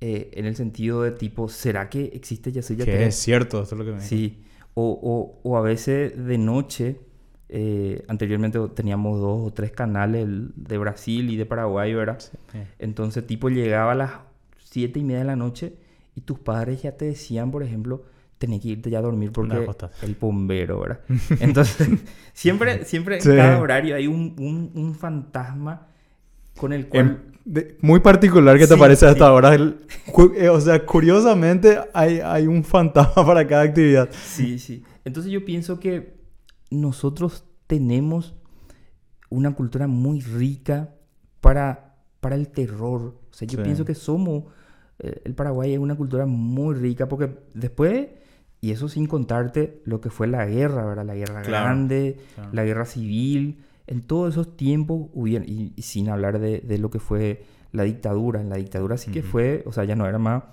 Speaker 2: Eh, en el sentido de tipo, ¿será que existe ya sé ya
Speaker 1: Que es cierto, esto es lo que me
Speaker 2: Sí, o, o, o a veces de noche, eh, anteriormente teníamos dos o tres canales el de Brasil y de Paraguay, ¿verdad?
Speaker 1: Sí.
Speaker 2: Entonces, tipo, llegaba a las siete y media de la noche y tus padres ya te decían, por ejemplo, tenés que irte ya a dormir porque el bombero, ¿verdad? *laughs* Entonces, *laughs* siempre, siempre
Speaker 1: Sí.
Speaker 2: en cada horario hay un, un, un fantasma con el cual...
Speaker 1: Em, de- muy particular que te
Speaker 2: Sí,
Speaker 1: parece hasta
Speaker 2: sí.
Speaker 1: ahora. el- cu- eh, o sea, curiosamente hay, hay un fantasma para cada actividad.
Speaker 2: Sí, sí. Entonces yo pienso que nosotros tenemos una cultura muy rica para, para el terror. O sea, yo
Speaker 1: Sí.
Speaker 2: pienso que somos, eh, el Paraguay es una cultura muy rica porque después, y eso sin contarte lo que fue la guerra, ¿verdad? La guerra
Speaker 1: Claro,
Speaker 2: grande,
Speaker 1: claro.
Speaker 2: la guerra civil, en todos esos tiempos hubieron, y, y sin hablar de, de lo que fue la dictadura. En la dictadura sí que fue, o sea, ya no era más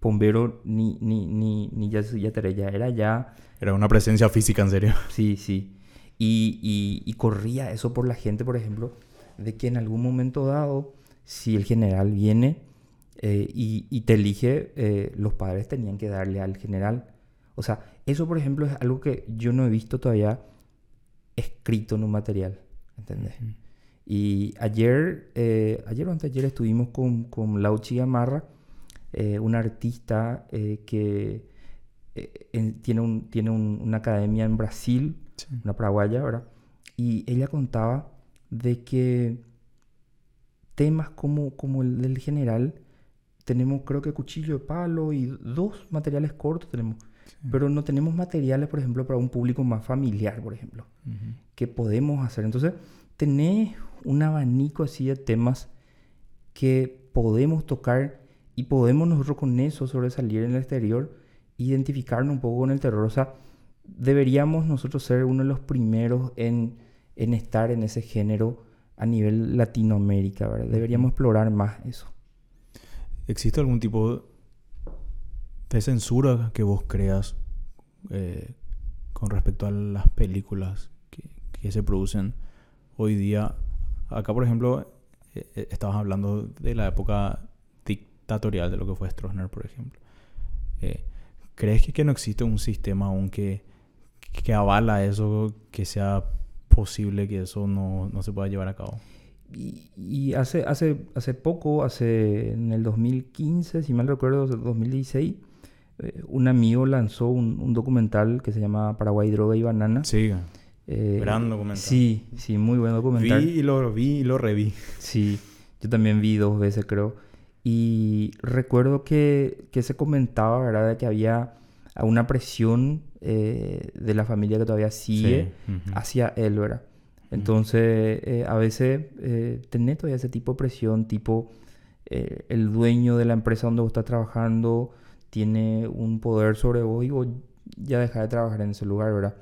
Speaker 2: bombero ni, ni, ni, ni ya, ya, ya era ya
Speaker 1: Era una presencia física, en serio.
Speaker 2: Sí, sí. Y, y- y corría eso por la gente, por ejemplo, de que en algún momento dado, si el general viene eh, y, y te elige, eh, los padres tenían que darle al general. O sea, eso, por ejemplo, es algo que yo no he visto todavía escrito en un material. ¿Entendés? Y ayer, eh, ayer o anteayer estuvimos con, con Lauchi Gamarra, eh, una artista eh, que eh, en- tiene, un, tiene un- una academia en Brasil,
Speaker 1: Sí.
Speaker 2: una paraguaya, ¿verdad? y ella contaba de que temas como, como el del general, tenemos creo que cuchillo de palo y dos materiales cortos tenemos. Pero no tenemos materiales, por ejemplo, para un público más familiar, por ejemplo, que podemos hacer. Entonces, tenés un abanico así de temas que podemos tocar y podemos nosotros con eso sobresalir en el exterior, identificarnos un poco con el terror. O sea, deberíamos nosotros ser uno de los primeros en, en estar en ese género a nivel Latinoamérica, ¿verdad? Deberíamos explorar más eso.
Speaker 1: ¿Existe algún tipo de censura que vos creas eh, con respecto a las películas que, que, se producen hoy día? Acá, por ejemplo, eh, eh, estabas hablando de la época dictatorial de lo que fue Stroessner, por ejemplo. ¿Crees que, que, no existe un sistema aún que, que avala eso, que sea posible que eso no, no se pueda llevar a cabo?
Speaker 2: Y, y, hace, hace, hace poco, hace en el 2015, si mal recuerdo, 2016, eh, un amigo lanzó un, un, documental que se llama Paraguay, Droga y Banana.
Speaker 1: Sí, eh, gran documental.
Speaker 2: Sí, sí, muy buen documental.
Speaker 1: Vi y lo vi y lo reví.
Speaker 2: Sí, yo también vi dos veces, creo. Y recuerdo que, que se comentaba, ¿verdad?, de que había una presión eh, de la familia que todavía sigue hacia él, ¿verdad? Entonces, eh, a veces eh, tener todavía ese tipo de presión, tipo eh, el dueño de la empresa donde vos estás trabajando tiene un poder sobre vos y vos ya dejas de trabajar en ese lugar, ¿verdad?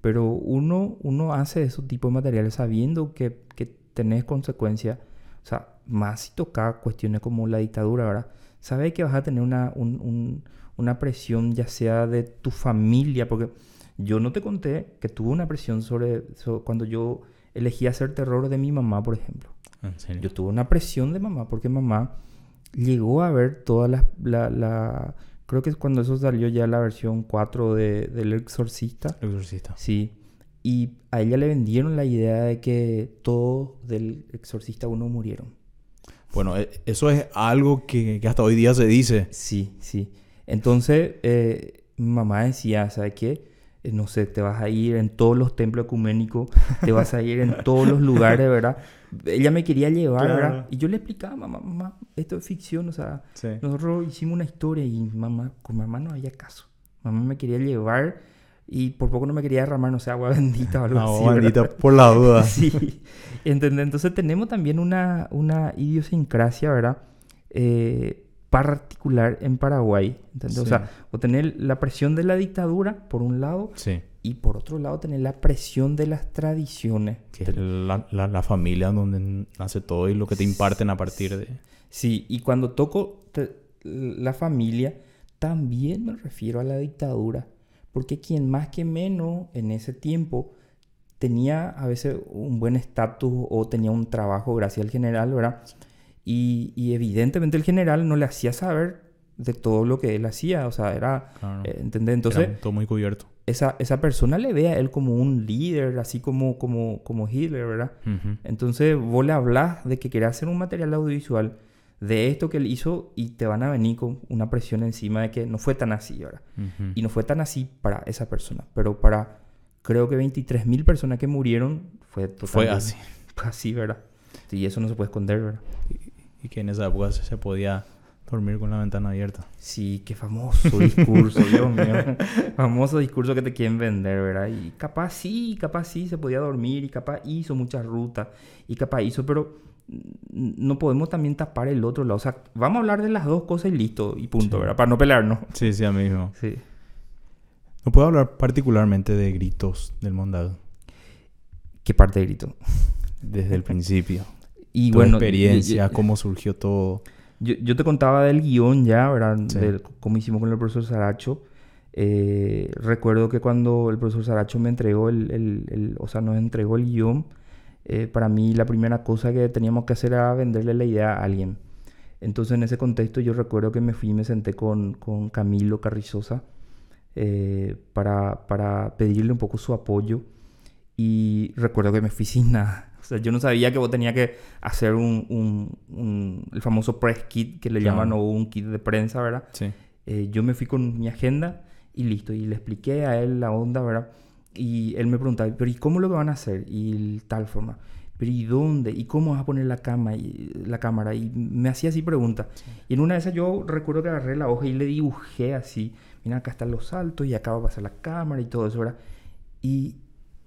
Speaker 2: Pero uno, uno hace esos tipos de materiales sabiendo que, que tenés consecuencias, o sea, más si toca cuestiones como la dictadura, ¿verdad? Sabes que vas a tener una, un, un, una presión ya sea de tu familia, porque yo no te conté que tuve una presión sobre, cuando yo elegí hacer terror de mi mamá, por ejemplo.
Speaker 1: ¿En serio?
Speaker 2: Yo tuve una presión de mamá porque mamá llegó a ver todas las... La, la, creo que es cuando eso salió ya la versión 4 de, del Exorcista.
Speaker 1: El exorcista.
Speaker 2: Sí. Y a ella le vendieron la idea de que todos del Exorcista 1 murieron.
Speaker 1: Bueno, e- eso es algo que, que hasta hoy día se dice.
Speaker 2: Sí, sí. Entonces, eh, mi mamá decía, ¿sabes qué? Eh, no sé, te vas a ir en todos los templos ecuménicos, te vas a ir en *laughs* todos los lugares, ¿verdad? Ella me quería llevar,
Speaker 1: Claro.
Speaker 2: ¿verdad? Y yo le explicaba, mamá, mamá, esto es ficción, o sea,
Speaker 1: Sí.
Speaker 2: nosotros hicimos una historia y mamá, con mamá no había caso. Mamá me quería llevar y por poco no me quería derramar, no sé, agua *laughs* bendita o algo
Speaker 1: No,
Speaker 2: así.
Speaker 1: bandita,
Speaker 2: ¿verdad?
Speaker 1: por la duda. *laughs*
Speaker 2: Sí, ¿entendés? Entonces tenemos también una, una idiosincrasia, ¿verdad? Eh, particular en Paraguay, ¿entendés? O
Speaker 1: Sí.
Speaker 2: sea, o tener la presión de la dictadura, por un lado,
Speaker 1: Sí.
Speaker 2: y por otro lado tener la presión de las tradiciones.
Speaker 1: Que es la, la, la familia donde nace todo y lo que te imparten a partir de...
Speaker 2: Sí, y cuando toco te- la familia, también me refiero a la dictadura, porque quien más que menos en ese tiempo tenía a veces un buen estatus o tenía un trabajo gracias al general, ¿verdad? Y, y evidentemente el general no le hacía saber de todo lo que él hacía, o sea, era,
Speaker 1: Claro.
Speaker 2: eh, ¿entendés? Entonces,
Speaker 1: Era todo muy cubierto.
Speaker 2: esa, esa persona le ve a él como un líder, así como, como, como Hitler, ¿verdad?
Speaker 1: Ujú.
Speaker 2: Entonces vos le hablas de que querés hacer un material audiovisual de esto que él hizo y te van a venir con una presión encima de que no fue tan así, ¿verdad?
Speaker 1: Ujú.
Speaker 2: Y no fue tan así para esa persona, pero para creo que 23.000 personas que murieron fue
Speaker 1: Fue
Speaker 2: totalmente
Speaker 1: así. *laughs*
Speaker 2: así, ¿verdad? Y eso no se puede esconder, ¿verdad?
Speaker 1: Y que en esa época se podía dormir con la ventana abierta.
Speaker 2: Sí, qué famoso discurso, *laughs* Dios mío. Famoso discurso que te quieren vender, ¿verdad? Y capaz sí, capaz sí se podía dormir y capaz hizo muchas rutas y capaz hizo, pero no podemos también tapar el otro lado. O sea, vamos a hablar de las dos cosas y listo, y punto,
Speaker 1: Sí.
Speaker 2: ¿verdad? Para no pelearnos.
Speaker 1: Sí, sí, a mí mismo.
Speaker 2: Sí.
Speaker 1: No puedo hablar particularmente de gritos del Mondad
Speaker 2: ¿Qué parte de grito?
Speaker 1: desde el principio.
Speaker 2: Y
Speaker 1: tu
Speaker 2: bueno,
Speaker 1: experiencia,
Speaker 2: yo-
Speaker 1: cómo surgió todo.
Speaker 2: Yo, yo te contaba del guion ya, ¿verdad?
Speaker 1: Sí.
Speaker 2: Cómo hicimos con el profesor Saracho. Eh, recuerdo que cuando el profesor Saracho me entregó el, el- el- o sea, nos entregó el guion, eh, para mí la primera cosa que teníamos que hacer era venderle la idea a alguien. Entonces en ese contexto yo recuerdo que me fui y me senté con, con Camilo Carrizosa eh, para, para pedirle un poco su apoyo y recuerdo que me fui *laughs* sin nada. O sea, yo no sabía que vos tenías que hacer un, un- un- el famoso press kit que le
Speaker 1: Claro.
Speaker 2: llaman o un kit de prensa, ¿verdad?
Speaker 1: Sí.
Speaker 2: Eh, yo me fui con mi agenda y listo. Y le expliqué a él la onda, ¿verdad? Y él me preguntaba, pero ¿y cómo lo van a hacer? Y tal forma. ¿Pero y dónde? ¿Y cómo vas a poner la, cama y, la cámara? Y me hacía así preguntas. Y en una de esas yo recuerdo que agarré la hoja y le dibujé así. Mira, acá están los saltos y acá va a pasar la cámara y todo eso, ¿verdad? Y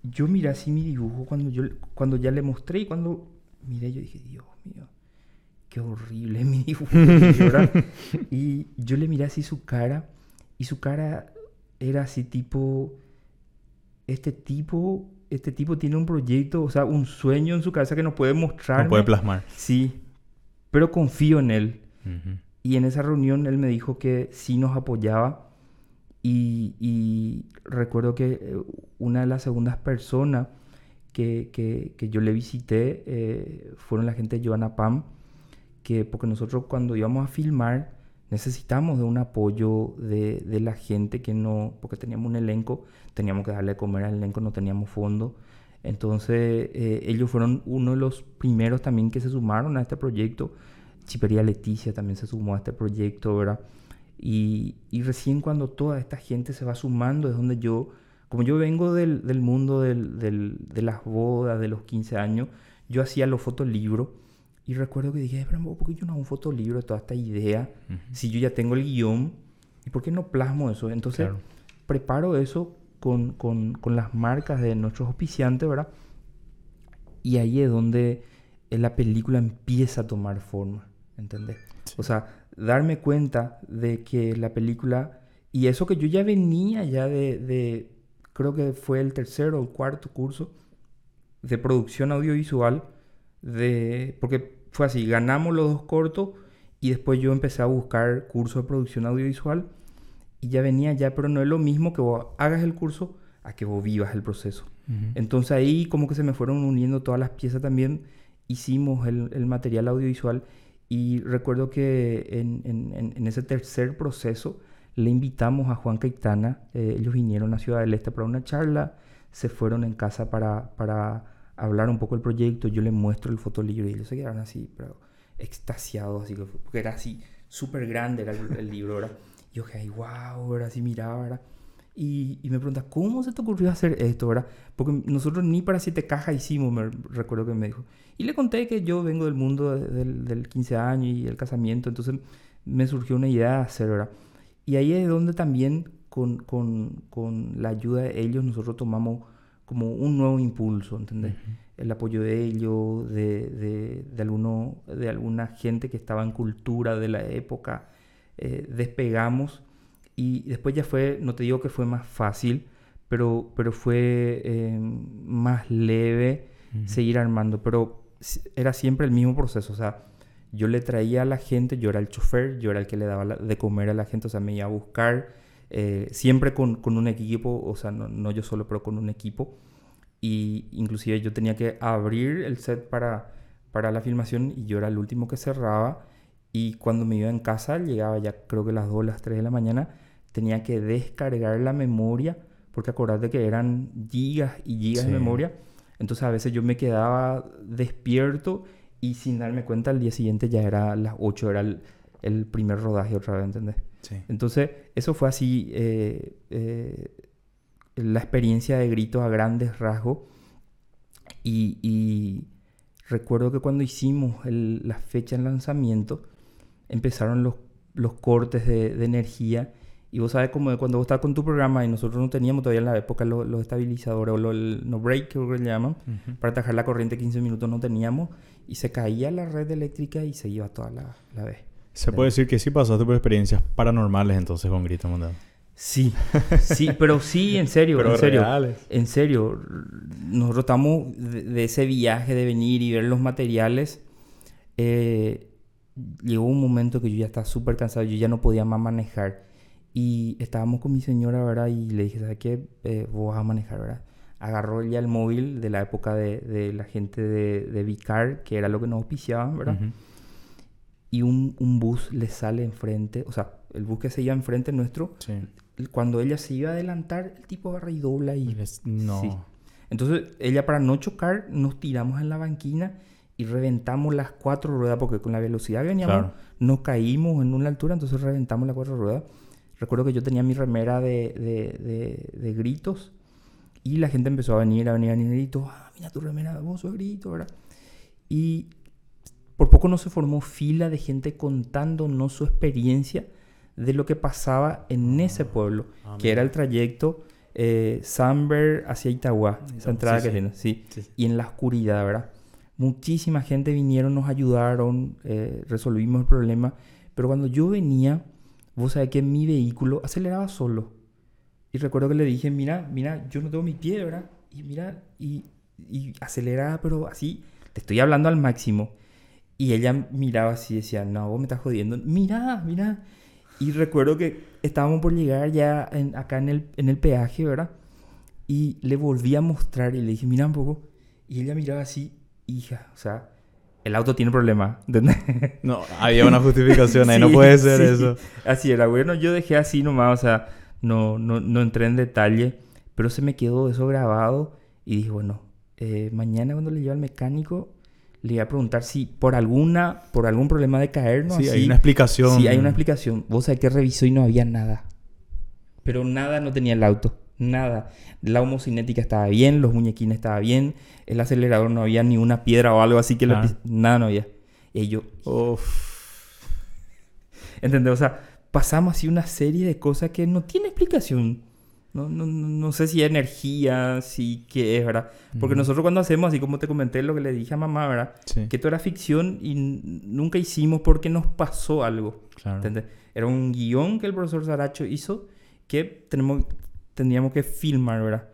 Speaker 2: yo miré así mi dibujo cuando, yo, cuando ya le mostré y cuando miré yo dije, Dios mío, qué horrible mi dibujo, ¿verdad? *laughs* y yo le miré así su cara y su cara era así tipo, este tipo, este tipo tiene un proyecto, o sea, un sueño en su cabeza que no puede mostrar.
Speaker 1: No puede plasmar.
Speaker 2: Sí, pero confío en él. Y en esa reunión él me dijo que sí nos apoyaba. Y, recuerdo que eh, una de las segundas personas que, que, yo le visité eh, fueron la gente de Joana Pam, que porque nosotros cuando íbamos a filmar necesitamos de un apoyo de, de, la gente que no, porque teníamos un elenco, teníamos que darle de comer al elenco, no teníamos fondo. Entonces eh, ellos fueron uno de los primeros también que se sumaron a este proyecto. Chipería Leticia también se sumó a este proyecto, ¿verdad? Y, y recién cuando toda esta gente se va sumando es donde yo, como yo vengo del, del mundo del, del, de las bodas, de los 15 años, yo hacía los fotolibros y recuerdo que dije, pero ¿por qué yo no hago un fotolibro de toda esta idea? Si yo ya tengo el guion, ¿y por qué no plasmo eso? Entonces, preparo eso con, con, con, las marcas de nuestros auspiciantes, ¿verdad? Y ahí es donde eh, la película empieza a tomar forma, ¿entendés? O sea, darme cuenta de que la película, y eso que yo ya venía ya de, de creo que fue el tercero o cuarto curso de producción audiovisual, de, porque fue así, ganamos los dos cortos y después yo empecé a buscar cursos de producción audiovisual y ya venía ya, pero no es lo mismo que vos hagas el curso a que vos vivas el proceso. Entonces ahí como que se me fueron uniendo todas las piezas también, hicimos el, el material audiovisual y recuerdo que en, en, en, ese tercer proceso le invitamos a Juan Caitana, eh, ellos vinieron a Ciudad del Este para una charla, se fueron en casa para, para hablar un poco del proyecto, yo le muestro el fotolibro y ellos se quedaron así, pero extasiados, así, porque era así, súper grande era el, libro, ¿verdad? Y yo dije, ay, wow, ¿verdad? Así miraba, ¿verdad? Y, y, me pregunta, ¿cómo se te ocurrió hacer esto, verdad? Porque nosotros ni para siete cajas hicimos, me recuerdo que me dijo. Y le conté que yo vengo del mundo del, del 15 años y el casamiento, entonces me surgió una idea de hacer, ¿verdad? Y ahí es donde también con, con, con la ayuda de ellos nosotros tomamos como un nuevo impulso, ¿entendés? El apoyo de ellos, de, de, de, alguno, de alguna gente que estaba en cultura de la época, eh, despegamos y después ya fue, no te digo que fue más fácil, pero, pero fue eh, más leve seguir armando, pero era siempre el mismo proceso, o sea, yo le traía a la gente, yo era el chofer, yo era el que le daba de comer a la gente, o sea, me iba a buscar, eh, siempre con, con, un equipo, o sea, no, no, yo solo, pero con un equipo. Y inclusive yo tenía que abrir el set para, para la filmación y yo era el último que cerraba. Y cuando me iba en casa, llegaba ya creo que las 2, las 3 de la mañana, tenía que descargar la memoria, porque acordate que eran gigas y gigas de memoria. Entonces a veces yo me quedaba despierto y sin darme cuenta al día siguiente ya era las 8, era el, el primer rodaje otra vez, ¿entendés? Entonces, eso fue así eh, eh, la experiencia de gritos a grandes rasgos. Y, recuerdo que cuando hicimos la fecha de lanzamiento, empezaron los, los cortes de, energía. Y vos sabes como cuando vos estás con tu programa y nosotros no teníamos todavía en la época los, estabilizadores o los no break que le llaman, para atajar la corriente 15 minutos no teníamos y se caía la red eléctrica y se iba toda la, la vez.
Speaker 1: Se puede decir que sí pasaste por experiencias paranormales entonces con Grito Mundial.
Speaker 2: Sí, sí, pero sí, en serio, en serio. En serio, nosotros estamos de, ese viaje de venir y ver los materiales. Eh, llegó un momento que yo ya estaba súper cansado, yo ya no podía más manejar. Y estábamos con mi señora, ¿verdad? Y le dije, ¿sabes qué? Eh, vos vas a manejar, ¿verdad? Agarró ya el móvil de la época de, de la gente de, de Vicar, que era lo que nos auspiciaban, ¿verdad? Y un, un, bus le sale enfrente, o sea, el bus que se iba enfrente nuestro, cuando ella se iba a adelantar, el tipo agarra y dobla y...
Speaker 1: No.
Speaker 2: Entonces, ella para no chocar, nos tiramos en la banquina y reventamos las cuatro ruedas, porque con la velocidad que veníamos, no caímos en una altura, entonces reventamos las cuatro ruedas. Recuerdo que yo tenía mi remera de, de, de, de gritos Y la gente empezó a venir, a venir, a venir, y todo, ah, mira tu remera, vos sos grito, ¿verdad? Y por poco no se formó fila de gente contándonos su experiencia de lo que pasaba en ese pueblo,
Speaker 1: Ah,
Speaker 2: que era el trayecto eh, Samber hacia Itagua, esa entrada
Speaker 1: sí,
Speaker 2: que
Speaker 1: sí.
Speaker 2: tiene, sí.
Speaker 1: Sí, sí.
Speaker 2: Y en la oscuridad, ¿verdad? Muchísima gente vinieron, nos ayudaron, eh, resolvimos el problema. Pero cuando yo venía, vos sabés que mi vehículo aceleraba solo. Y recuerdo que le dije, mira, mira, yo no tengo mi pie, ¿verdad? Y mira, y, y aceleraba, pero así, te estoy hablando al máximo. Y ella miraba así y decía, no, vos me estás jodiendo. Mira, mira. Y recuerdo que estábamos por llegar ya en- acá en el, en el peaje, ¿verdad? Y le volví a mostrar y le dije, mira un poco. Y ella miraba así, hija, o sea, el auto tiene problema, ¿entendés?
Speaker 1: No, había una justificación ahí, no *laughs* puede ser
Speaker 2: sí.
Speaker 1: eso.
Speaker 2: Así era, bueno, yo dejé así nomás, o sea, no, no, no entré en detalle, pero se me quedó eso grabado y dije, bueno, eh, mañana cuando le lleve al mecánico, le voy a preguntar si por alguna, por algún problema de caer, ¿no?
Speaker 1: Sí,
Speaker 2: Así,
Speaker 1: hay una explicación.
Speaker 2: Sí, hay una explicación. Vos sabés que revisó y no había nada. Pero nada no tenía el auto. Nada. La homocinética estaba bien, los muñequines estaban bien, el acelerador no había ni una piedra o algo así que lo pis- nada no había. Y yo,
Speaker 1: Uf.
Speaker 2: ¿entendés? O sea, pasamos así una serie de cosas que no tiene explicación. No, no, no, sé si energía, si qué es, ¿verdad? Porque
Speaker 1: Ujú.
Speaker 2: nosotros cuando hacemos, así como te comenté lo que le dije a mamá, ¿verdad?
Speaker 1: Sí,
Speaker 2: Que esto era ficción y nunca hicimos porque nos pasó algo.
Speaker 1: claro.
Speaker 2: ¿Entendés? Era un guion que el profesor Saracho hizo que tenemos, tendríamos que filmar, ¿verdad?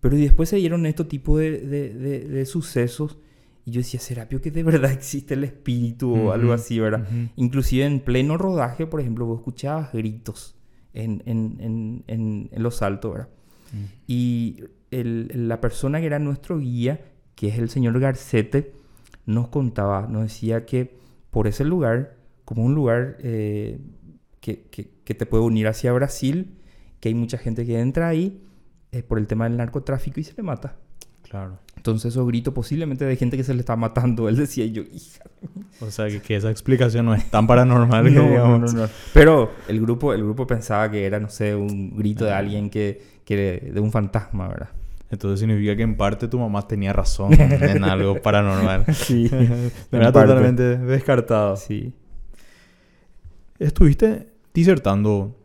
Speaker 2: Pero después se dieron estos tipos de, de- de- de sucesos y yo decía, ¿será que de verdad existe el espíritu o algo
Speaker 1: Ujú,
Speaker 2: así, verdad?
Speaker 1: ujú.
Speaker 2: Inclusive en pleno rodaje, por ejemplo, vos escuchabas gritos en, en- en- en- los saltos, ¿verdad?
Speaker 1: Mm.
Speaker 2: Y el- la persona que era nuestro guía, que es el señor Garcete, nos contaba, nos decía que por ese lugar, como un lugar eh, que, que- que te puede unir hacia Brasil, que hay mucha gente que entra ahí eh, por el tema del narcotráfico y se le mata.
Speaker 1: Claro.
Speaker 2: Entonces esos gritos posiblemente de gente que se le está matando. *laughs* Él decía yo, hija.
Speaker 1: O sea, que, que esa explicación no es tan paranormal
Speaker 2: No, *laughs* no,
Speaker 1: digamos.
Speaker 2: no, no. Pero el grupo, el grupo pensaba que era, no sé, un grito de alguien que, que de un fantasma, ¿verdad?
Speaker 1: Entonces significa que en parte tu mamá tenía razón *laughs* en algo paranormal.
Speaker 2: Sí.
Speaker 1: Era totalmente descartado.
Speaker 2: Sí.
Speaker 1: Estuviste disertando,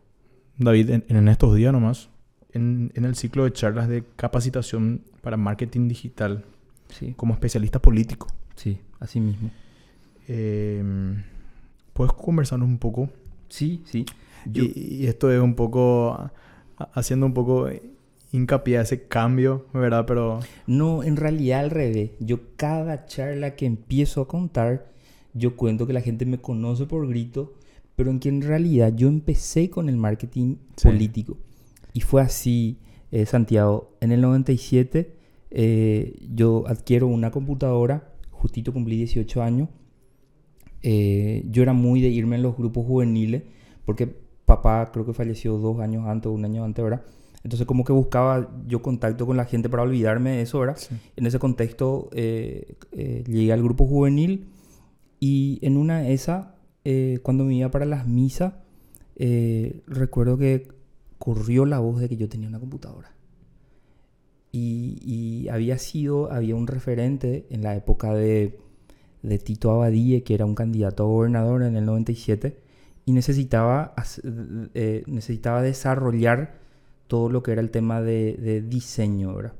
Speaker 1: David, en, en estos días nomás, en, en el ciclo de charlas de capacitación para marketing digital
Speaker 2: Sí.
Speaker 1: como especialista político.
Speaker 2: Sí, así mismo.
Speaker 1: Eh, ¿Puedes conversarnos un poco?
Speaker 2: Sí, sí. Yo,
Speaker 1: Y, y esto es un poco, haciendo un poco hincapié a ese cambio, ¿verdad? Pero
Speaker 2: no, en realidad al revés. Yo cada charla que empiezo a contar, yo cuento que la gente me conoce por grito, pero en que en realidad yo empecé con el marketing
Speaker 1: Sí.
Speaker 2: político. Y fue así, eh, Santiago. En el 97 eh, yo adquiero una computadora, justito cumplí 18 años. Eh, yo era muy de irme en los grupos juveniles, porque papá creo que falleció dos años antes un año antes, ¿verdad? Entonces como que buscaba yo contacto con la gente para olvidarme de eso, ¿verdad? En ese contexto eh, eh, llegué al grupo juvenil y en una de esas, eh, cuando me iba para las misas, recuerdo que corrió la voz de que yo tenía una computadora. Y, y había sido, había un referente en la época de, de Tito Abadie, que era un candidato a gobernador en el 97, y necesitaba, eh, necesitaba desarrollar todo lo que era el tema de, de diseño, ¿verdad?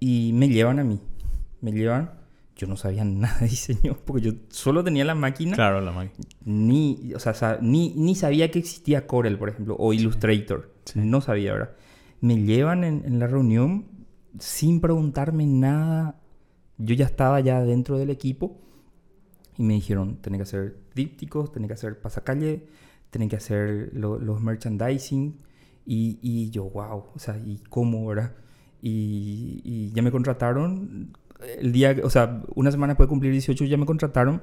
Speaker 2: Y me llevan a mí. Me llevan. Yo no sabía *laughs* nada de diseño porque yo solo tenía la máquina.
Speaker 1: claro, la máquina.
Speaker 2: Ni, o sea, ni, ni sabía que existía Corel, por ejemplo, o Illustrator.
Speaker 1: Sí.
Speaker 2: No sabía, ¿verdad? Me llevan en, en la reunión sin preguntarme nada. Yo ya estaba ya dentro del equipo y me dijeron, tenés que hacer dípticos, tenés que hacer pasacalle, tenés que hacer lo- los merchandising. Y, y yo, wow, o sea, ¿y cómo, verdad? Y, y ya me contrataron. El día, o sea, una semana después de cumplir 18 ya me contrataron.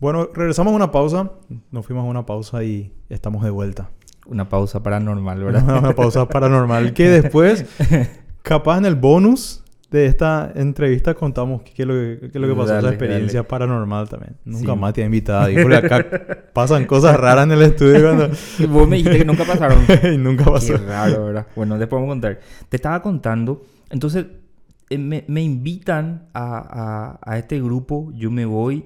Speaker 1: Bueno, regresamos a una pausa. Nos fuimos a una pausa y estamos de vuelta.
Speaker 2: Una pausa paranormal, ¿verdad?
Speaker 1: Una, una pausa paranormal que después, *laughs* capaz en el bonus, de esta entrevista contamos qué es lo que, qué es lo que pasó,
Speaker 2: Dale,
Speaker 1: esa experiencia
Speaker 2: dale.
Speaker 1: paranormal también. Nunca
Speaker 2: Sí.
Speaker 1: más te he invitado. Y porque acá *laughs* pasan cosas raras en el estudio cuando...
Speaker 2: Y vos me dijiste que nunca pasaron. *laughs*
Speaker 1: y nunca pasó.
Speaker 2: Qué raro, ¿verdad? Bueno, después vamos a contar. Te estaba contando, entonces eh, me, me invitan a, a- a este grupo, yo me voy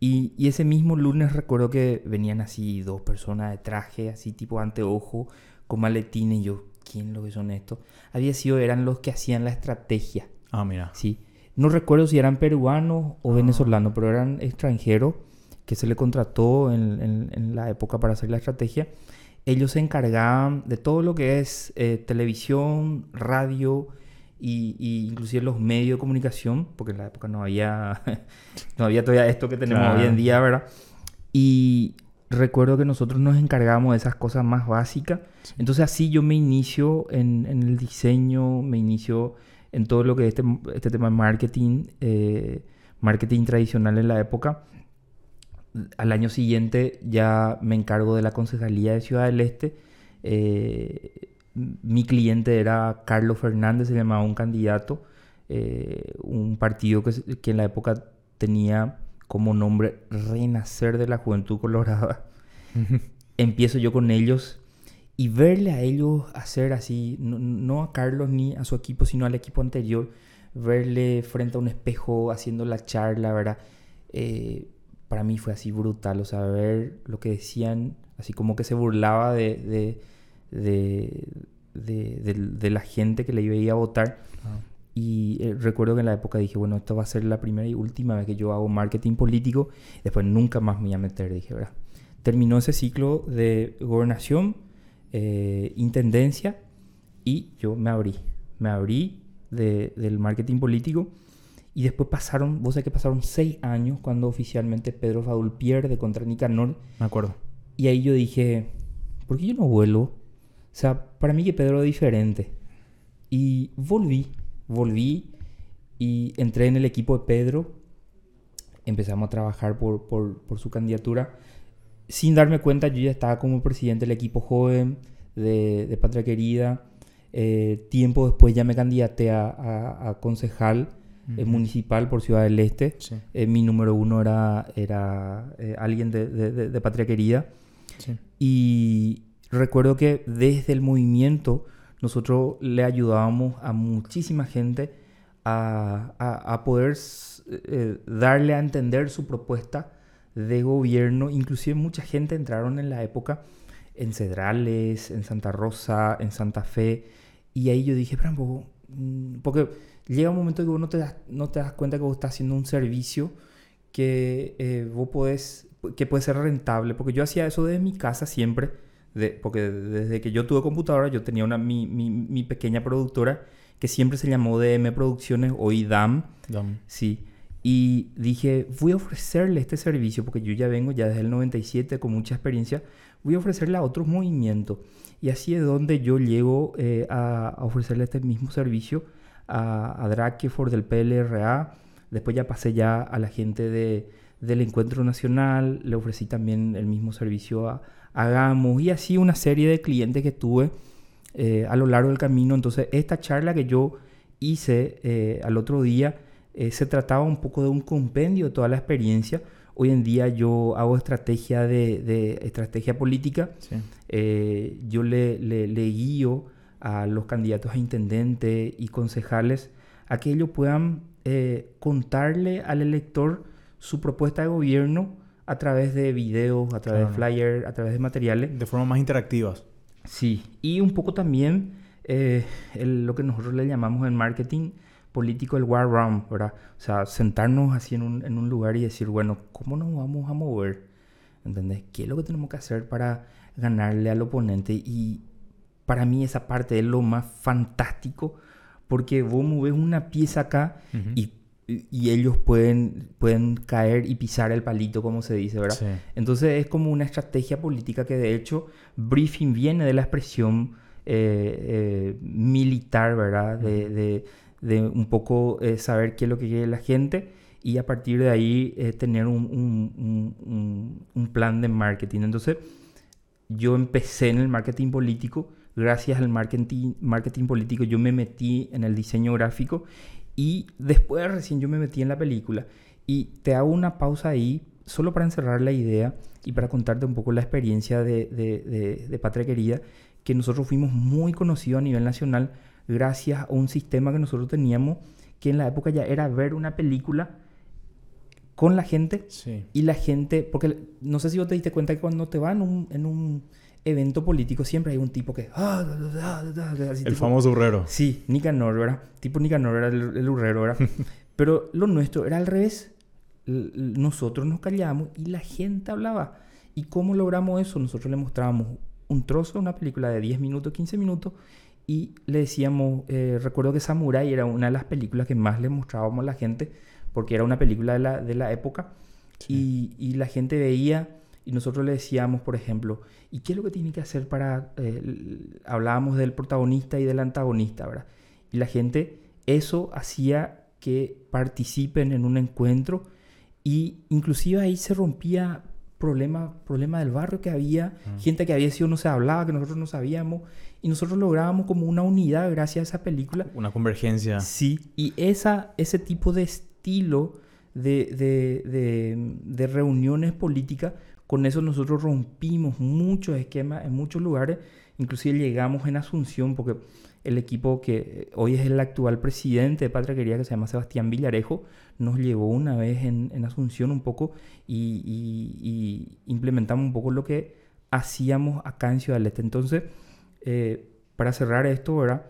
Speaker 2: y, y ese mismo lunes recuerdo que venían así dos personas de traje, así tipo anteojo, con maletines y yo, ¿quién lo que son estos? Había sido, eran los que hacían la estrategia,
Speaker 1: Ah, mira.
Speaker 2: ¿sí? No recuerdo si eran peruanos o venezolanos, pero eran extranjeros que se le contrató en, en- en la época para hacer la estrategia. Ellos se encargaban de todo lo que es eh, televisión, radio y, y inclusive los medios de comunicación, porque en la época no había, *laughs* no había todavía esto que tenemos
Speaker 1: Claro.
Speaker 2: hoy en día, ¿verdad? Y recuerdo que nosotros nos encargábamos de esas cosas más básicas. Entonces así yo me inicio en, en el diseño, me inicio en todo lo que es este, este tema de marketing, eh, marketing tradicional en la época. Al año siguiente ya me encargo de la concejalía de Ciudad del Este. Eh, mi cliente era Carlos Fernández, se llamaba un candidato, eh, un partido que, en la época tenía como nombre Renacer de la Juventud Colorada. Empiezo yo con ellos y verle a ellos hacer así, no, no a Carlos ni a su equipo, sino al equipo anterior, verle frente a un espejo haciendo la charla, ¿verdad? Eh, para mí fue así brutal, o sea, ver lo que decían, así como que se burlaba de, de, de, de- de- de la gente que le iba a ir a votar.
Speaker 1: Ah.
Speaker 2: Y eh, recuerdo que en la época dije, bueno, esto va a ser la primera y última vez que yo hago marketing político. Después nunca más me voy a meter, dije, ¿verdad? Terminó ese ciclo de gobernación, eh, intendencia y yo me abrí. Me abrí de- del marketing político. Y después pasaron, vos sabés que pasaron seis años cuando oficialmente Pedro Faúl pierde contra Nicanor.
Speaker 1: Me acuerdo.
Speaker 2: Y ahí yo dije, ¿por qué yo no vuelvo? O sea, para mí que Pedro es diferente. Y volví, volví y entré en el equipo de Pedro. Empezamos a trabajar por, por- por su candidatura. Sin darme cuenta, yo ya estaba como presidente del equipo joven de, de Patria Querida. Eh, tiempo después ya me candidaté a, a- a concejal eh,
Speaker 1: Ujú.
Speaker 2: municipal por Ciudad del Este.
Speaker 1: Sí,
Speaker 2: Eh, mi número uno era, era eh, alguien de, de- de- de Patria Querida.
Speaker 1: sí.
Speaker 2: Y recuerdo que desde el movimiento nosotros le ayudábamos a muchísima gente a, a- poder eh, darle a entender su propuesta de gobierno. Inclusive mucha gente entraron en la época en Cedrales, en Santa Rosa, en Santa Fe. Y ahí yo dije, "Pero, un poco", mm, porque llega un momento que vos no te das, no te das cuenta que vos estás haciendo un servicio que eh, vos podés, que puede ser rentable, porque yo hacía eso desde mi casa siempre, de, porque desde que yo tuve computadora yo tenía una, mi, mi, mi pequeña productora que siempre se llamó DM Producciones, hoy DAM,
Speaker 1: Dam.
Speaker 2: sí, y dije, voy a ofrecerle este servicio, porque yo ya vengo ya desde el 97 con mucha experiencia, voy a ofrecerle a otros movimientos. Y así es donde yo llego eh, a, a ofrecerle este mismo servicio a, a Drakeford del PLRA. Después ya pasé ya a la gente de, del Encuentro Nacional, le ofrecí también el mismo servicio a, a Gamos y así una serie de clientes que tuve eh, a lo largo del camino. Entonces, esta charla que yo hice eh, al otro día eh, se trataba un poco de un compendio de toda la experiencia. Hoy en día yo hago estrategia de, de estrategia política.
Speaker 1: Sí.
Speaker 2: Yo le, le- le guío a los candidatos a intendente y concejales a que ellos puedan eh, contarle al elector su propuesta de gobierno a través de videos, a través de flyers, a través de materiales.
Speaker 1: De forma más interactivas.
Speaker 2: Sí, y un poco también eh, el- lo que nosotros le llamamos en marketing político el war room, ¿verdad? O sea, sentarnos así en un, en un lugar y decir, bueno, ¿cómo nos vamos a mover? ¿Entendés? ¿Qué es lo que tenemos que hacer para ganarle al oponente? Y para mí esa parte es lo más fantástico, porque vos moves una pieza acá y- y ellos pueden, pueden caer y pisar el palito, como se dice, ¿verdad?
Speaker 1: Sí.
Speaker 2: Entonces es como una estrategia política que de hecho briefing viene de la expresión eh, eh, militar, ¿verdad? De, de- de un poco eh, saber qué es lo que quiere la gente y a partir de ahí eh, tener un, un- un- un- un plan de marketing. Entonces yo empecé en el marketing político, gracias al marketing, marketing político yo me metí en el diseño gráfico Y después recién yo me metí en la película. Y te hago una pausa ahí, solo para encerrar la idea y para contarte un poco la experiencia de, de, de, Patria Querida, que nosotros fuimos muy conocidos a nivel nacional gracias a un sistema que nosotros teníamos, que en la época ya era ver una película con la gente y la gente, porque no sé si vos te diste cuenta que cuando te van un, en un evento político siempre hay un tipo que... Ah,
Speaker 1: el famoso urrero.
Speaker 2: Sí, Nicanor, ¿verdad? Tipo Nicanor era el, el urrero, ¿verdad? *laughs* Pero lo nuestro era al revés. Nosotros nos callamos y la gente hablaba. ¿Y cómo logramos eso? Nosotros le mostrábamos un trozo de una película de 10 minutos, 15 minutos y le decíamos, eh, recuerdo que Samurai era una de las películas que más le mostrábamos a la gente porque era una película de la, de la época y, y la gente veía y nosotros le decíamos, por ejemplo, ¿y qué es lo que tiene que hacer para... Eh, hablábamos del protagonista y del antagonista, ¿verdad? Y la gente, eso hacía que participen en un encuentro y inclusive ahí se rompía problema, problema del barrio que había, gente que había sido no se hablaba, que nosotros no sabíamos, y nosotros lográbamos como una unidad gracias a esa película.
Speaker 1: Una convergencia.
Speaker 2: Sí, y esa, ese tipo de estilo de, de, de, de reuniones políticas con eso nosotros rompimos muchos esquemas en muchos lugares, inclusive llegamos en Asunción, porque el equipo que hoy es el actual presidente de Patria Querida, que se llama Sebastián Villarejo, nos llevó una vez en, Asunción un poco y, implementamos un poco lo que hacíamos acá en Ciudad del Este. Entonces, eh, para cerrar esto, ¿verdad?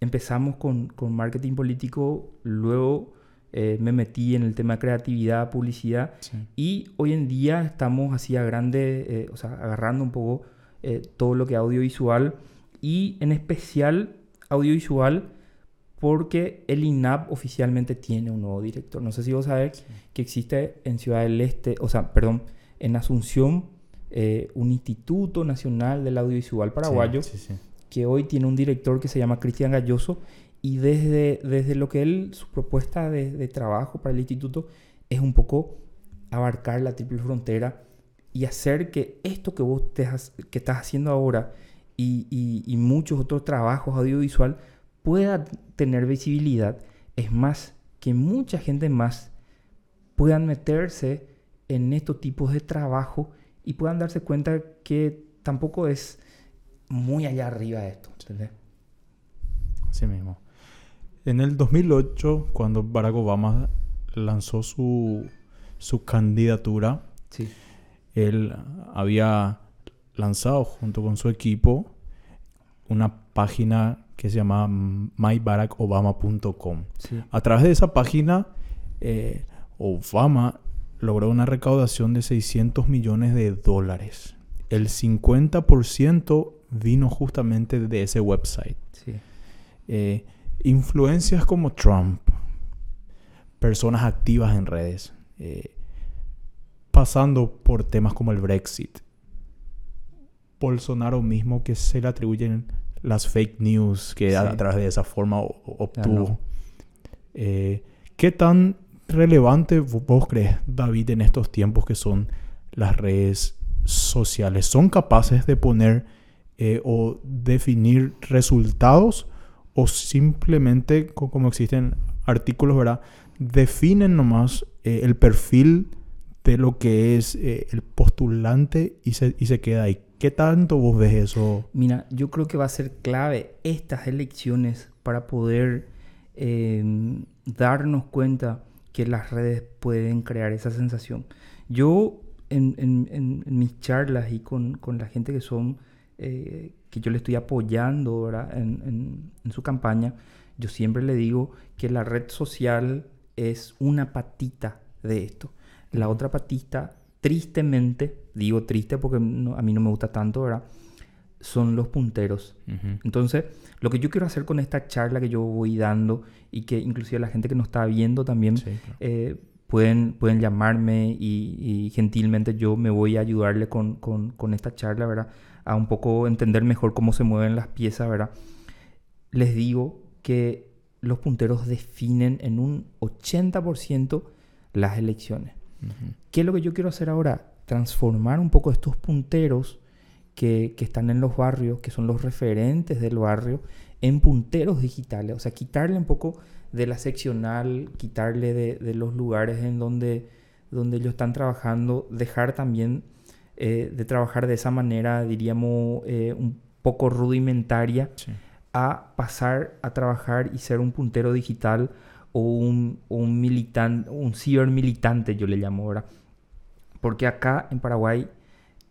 Speaker 2: empezamos con marketing político, luego eh, me metí en el tema de creatividad, publicidad y hoy en día estamos así a grande, eh, o sea, agarrando un poco eh, todo lo que es audiovisual y en especial audiovisual porque el INAP oficialmente tiene un nuevo director. No sé si vos sabés que existe en Ciudad del Este, o sea, perdón, en Asunción, un Instituto Nacional del Audiovisual Paraguayo, que hoy tiene un director que se llama Cristian Galloso y desde, desde lo que él, su propuesta de, trabajo para el instituto es un poco abarcar la triple frontera y hacer que esto que vos te que estás haciendo ahora y, y, muchos otros trabajos audiovisual pueda tener visibilidad. Es más, que mucha gente más puedan meterse en estos tipos de trabajo y puedan darse cuenta que tampoco es muy allá arriba de esto. ¿entendés?
Speaker 1: Así mismo. En el 2008, cuando Barack Obama lanzó su, su candidatura, él había lanzado junto con su equipo una página que se llama mybaracobama.com. A través de esa página, eh, Obama logró una recaudación de 600 millones de dólares. El 50% vino justamente de ese website. Sí. Eh, influencias como Trump, personas activas en redes, eh, pasando por temas como el Brexit, Bolsonaro mismo que se le atribuyen las fake news que a, través de esa forma obtuvo. Eh, ¿Qué tan relevante vos crees, David, en estos tiempos que son las redes sociales? ¿Son capaces de poner eh, o definir resultados o simplemente, como existen artículos, ¿verdad? Definen nomás eh, el perfil de lo que es eh, el postulante y se, y se queda ahí. ¿Qué tanto vos ves eso?
Speaker 2: Mira, yo creo que va a ser clave estas elecciones para poder em, darnos cuenta que las redes pueden crear esa sensación. Yo en, en, mis charlas y con, con, la gente que son eh, que yo le estoy apoyando En, su campaña, yo siempre le digo que la red social es una patita de esto. La otra patita, tristemente, digo triste porque a mí no me gusta tanto, ¿verdad? Son los punteros. Entonces, lo que yo quiero hacer con esta charla que yo voy dando y que inclusive la gente que nos está viendo también eh, pueden, pueden llamarme y, gentilmente yo me voy a ayudarle con, con, con esta charla, ¿verdad? A un poco entender mejor cómo se mueven las piezas, ¿verdad? Les digo que los punteros definen en un 80% las elecciones. ¿Qué es lo que yo quiero hacer ahora? Transformar un poco estos punteros que, que, están en los barrios, que son los referentes del barrio, en punteros digitales, o sea, quitarle un poco de la seccional, quitarle de, de los lugares en donde, donde ellos están trabajando, dejar también eh, de trabajar de esa manera, diríamos, eh, un poco rudimentaria,
Speaker 1: Sí.
Speaker 2: a pasar a trabajar y ser un puntero digital o un, un militante, un cibermilitante, yo le llamo ahora. Porque acá en Paraguay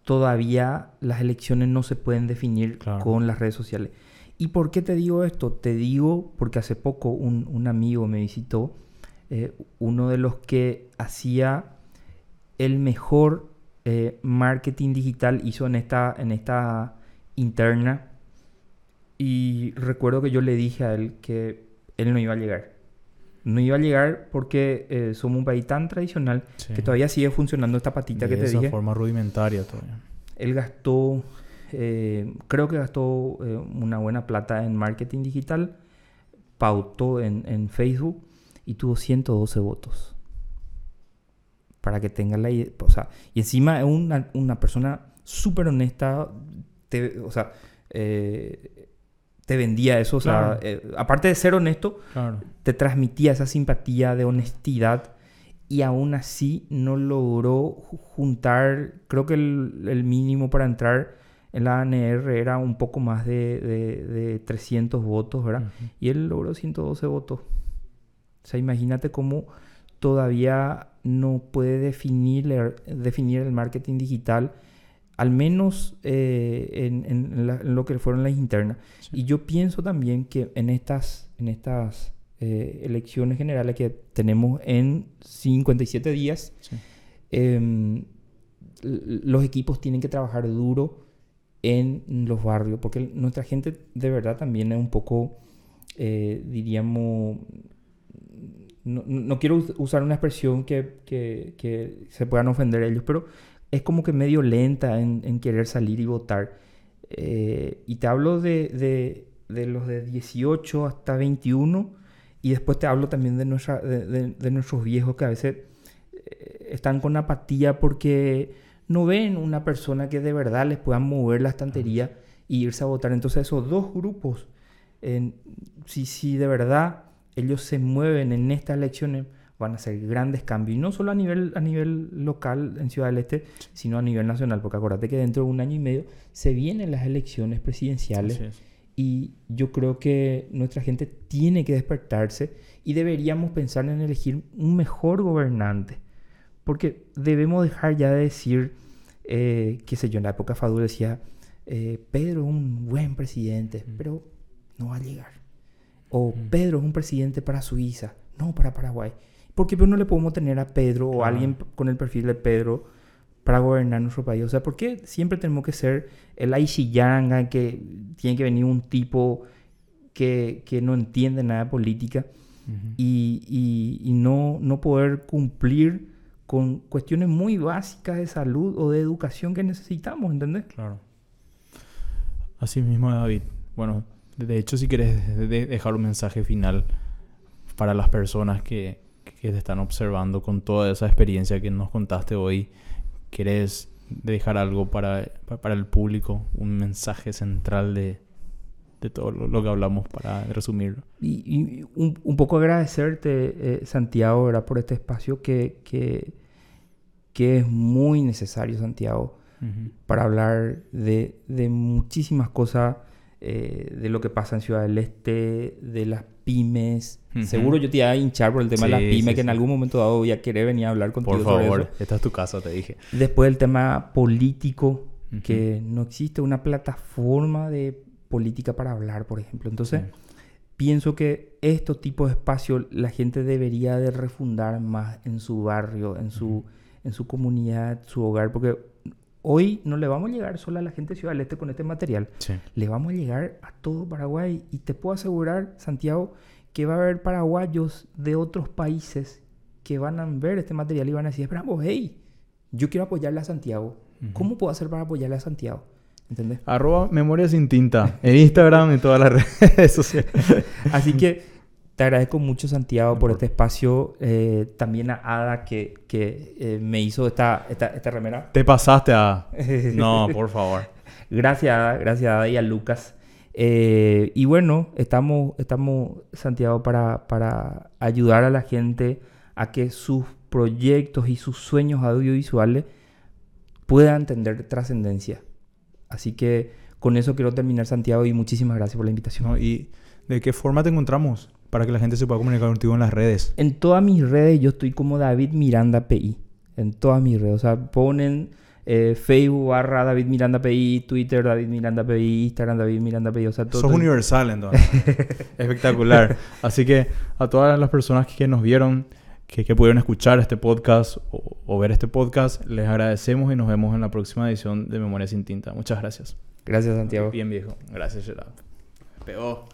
Speaker 2: todavía las elecciones no se pueden definir
Speaker 1: Claro.
Speaker 2: con las redes sociales. ¿Y por qué te digo esto? Te digo porque hace poco un, un amigo me visitó, eh, uno de los que hacía el mejor eh, marketing digital, hizo en esta, en esta interna. Y recuerdo que yo le dije a él que él no iba a llegar. No iba a llegar porque eh, somos un país tan tradicional
Speaker 1: Sí.
Speaker 2: que todavía sigue funcionando esta patita que
Speaker 1: de
Speaker 2: te
Speaker 1: esa
Speaker 2: dije.
Speaker 1: forma rudimentaria todavía.
Speaker 2: Él gastó, eh, creo que gastó eh, una buena plata en marketing digital, pautó en, en Facebook y tuvo 112 votos. Para que tengan la idea. O sea, y encima es una, una persona súper honesta. te- o sea, eh, te vendía eso. O sea,
Speaker 1: Claro.
Speaker 2: eh, aparte de ser honesto,
Speaker 1: Claro.
Speaker 2: te transmitía esa simpatía de honestidad y aún así no logró ju- juntar, creo que el, el mínimo para entrar en la ANR era un poco más de, de- de 300 votos, ¿verdad? Y él logró 112 votos. O sea, imagínate cómo todavía no puede definir, el- definir el marketing digital, al menos eh, en, en la- en lo que fueron las internas.
Speaker 1: Sí.
Speaker 2: Y yo pienso también que en estas, en estas eh, elecciones generales que tenemos en 57 días,
Speaker 1: Sí.
Speaker 2: em, los equipos tienen que trabajar duro en los barrios, porque nuestra gente de verdad también es un poco, eh, diríamos, no, no- quiero us- usar una expresión que, que- que se puedan ofender ellos, pero es como que medio lenta en, en querer salir y votar. Eh, y te hablo de, de- de los de 18 hasta 21 y después te hablo también de, nuestra, de, de- nuestros viejos que a veces eh, están con apatía porque no ven una persona que de verdad les pueda mover la estantería y irse a votar. Entonces esos dos grupos, en- si, si de verdad ellos se mueven en estas elecciones, van a hacer grandes cambios. Y no solo a nivel, a nivel local en Ciudad del Este, sino a nivel nacional. Porque acuérdate que dentro de un año y medio se vienen las elecciones presidenciales. Y yo creo que nuestra gente tiene que despertarse y deberíamos pensar en elegir un mejor gobernante. Porque debemos dejar ya de decir, eh, qué sé yo, en la época Fadú decía, eh, Pedro un buen presidente,
Speaker 1: Mm.
Speaker 2: pero no va a llegar. O. Pedro es un presidente para Suiza, no para Paraguay. ¿Por qué no le podemos tener a Pedro o a alguien con el perfil de Pedro para gobernar nuestro país? O sea, ¿por qué siempre tenemos que ser el Aishiyanga, que tiene que venir un tipo que, que no entiende nada de política y- y no, no poder cumplir con cuestiones muy básicas de salud o de educación que necesitamos, ¿entendés?
Speaker 1: Claro. Así mismo, David. Bueno, de hecho, si quieres de- de- dejar un mensaje final para las personas que, que te están observando con toda esa experiencia que nos contaste hoy, ¿quieres dejar algo para, pa- para el público? Un mensaje central de, de todo lo, lo que hablamos para resumirlo.
Speaker 2: Y, y un, un poco agradecerte, eh, Santiago, ¿verdad? por este espacio que, que, que es muy necesario, Santiago, para hablar de, de muchísimas cosas, eh, de lo que pasa en Ciudad del Este, de las pymes. Seguro yo te iba a hinchar por el tema de las pymes,
Speaker 1: sí,
Speaker 2: que en algún momento dado voy a querer venir a hablar contigo
Speaker 1: Por
Speaker 2: sobre
Speaker 1: favor,
Speaker 2: eso.
Speaker 1: esta es tu casa, te dije.
Speaker 2: Después el tema político, que no existe una plataforma de política para hablar, por ejemplo. Entonces, pienso que estos tipos de espacios la gente debería de refundar más en su barrio, en su, en su comunidad, su hogar, porque hoy no le vamos a llegar solo a la gente de Ciudad del Este con este material,
Speaker 1: Sí.
Speaker 2: le vamos a llegar a todo Paraguay y te puedo asegurar, Santiago, que va a haber paraguayos de otros países que van a ver este material y van a decir, esperamos, hey, yo quiero apoyarle a Santiago. ¿Cómo puedo hacer para apoyarle a Santiago? ¿Entendés?
Speaker 1: Arroba Memoria Sin Tinta en Instagram y todas las *laughs* redes sociales.
Speaker 2: Así que te agradezco mucho, Santiago,
Speaker 1: por
Speaker 2: este espacio. Eh, también a Ada, que, que eh, me hizo esta, esta, esta remera.
Speaker 1: Te pasaste a... *laughs* No, por favor.
Speaker 2: Gracias, Ada, gracias, Ada, y a Lucas. Eh, y bueno, estamos, estamos Santiago, para, para ayudar a la gente a que sus proyectos y sus sueños audiovisuales puedan tener trascendencia. Así que con eso quiero terminar, Santiago, y muchísimas gracias por la invitación.
Speaker 1: No, ¿Y de qué forma te encontramos para que la gente se pueda comunicar contigo en las redes?
Speaker 2: En todas mis redes yo estoy como David Miranda PI. En todas mis redes. O sea, ponen eh, Facebook barra David Miranda PI, Twitter David Miranda PI, Instagram David Miranda PI. O sea, todo.
Speaker 1: Sos universal entonces. *laughs* Espectacular. Así que a todas las personas que nos vieron, que, que pudieron escuchar este podcast o, o ver este podcast, les agradecemos y nos vemos en la próxima edición de Memoria sin Tinta. Muchas gracias.
Speaker 2: Gracias, Santiago.
Speaker 1: Bien viejo. Gracias, Gerard. Pegó.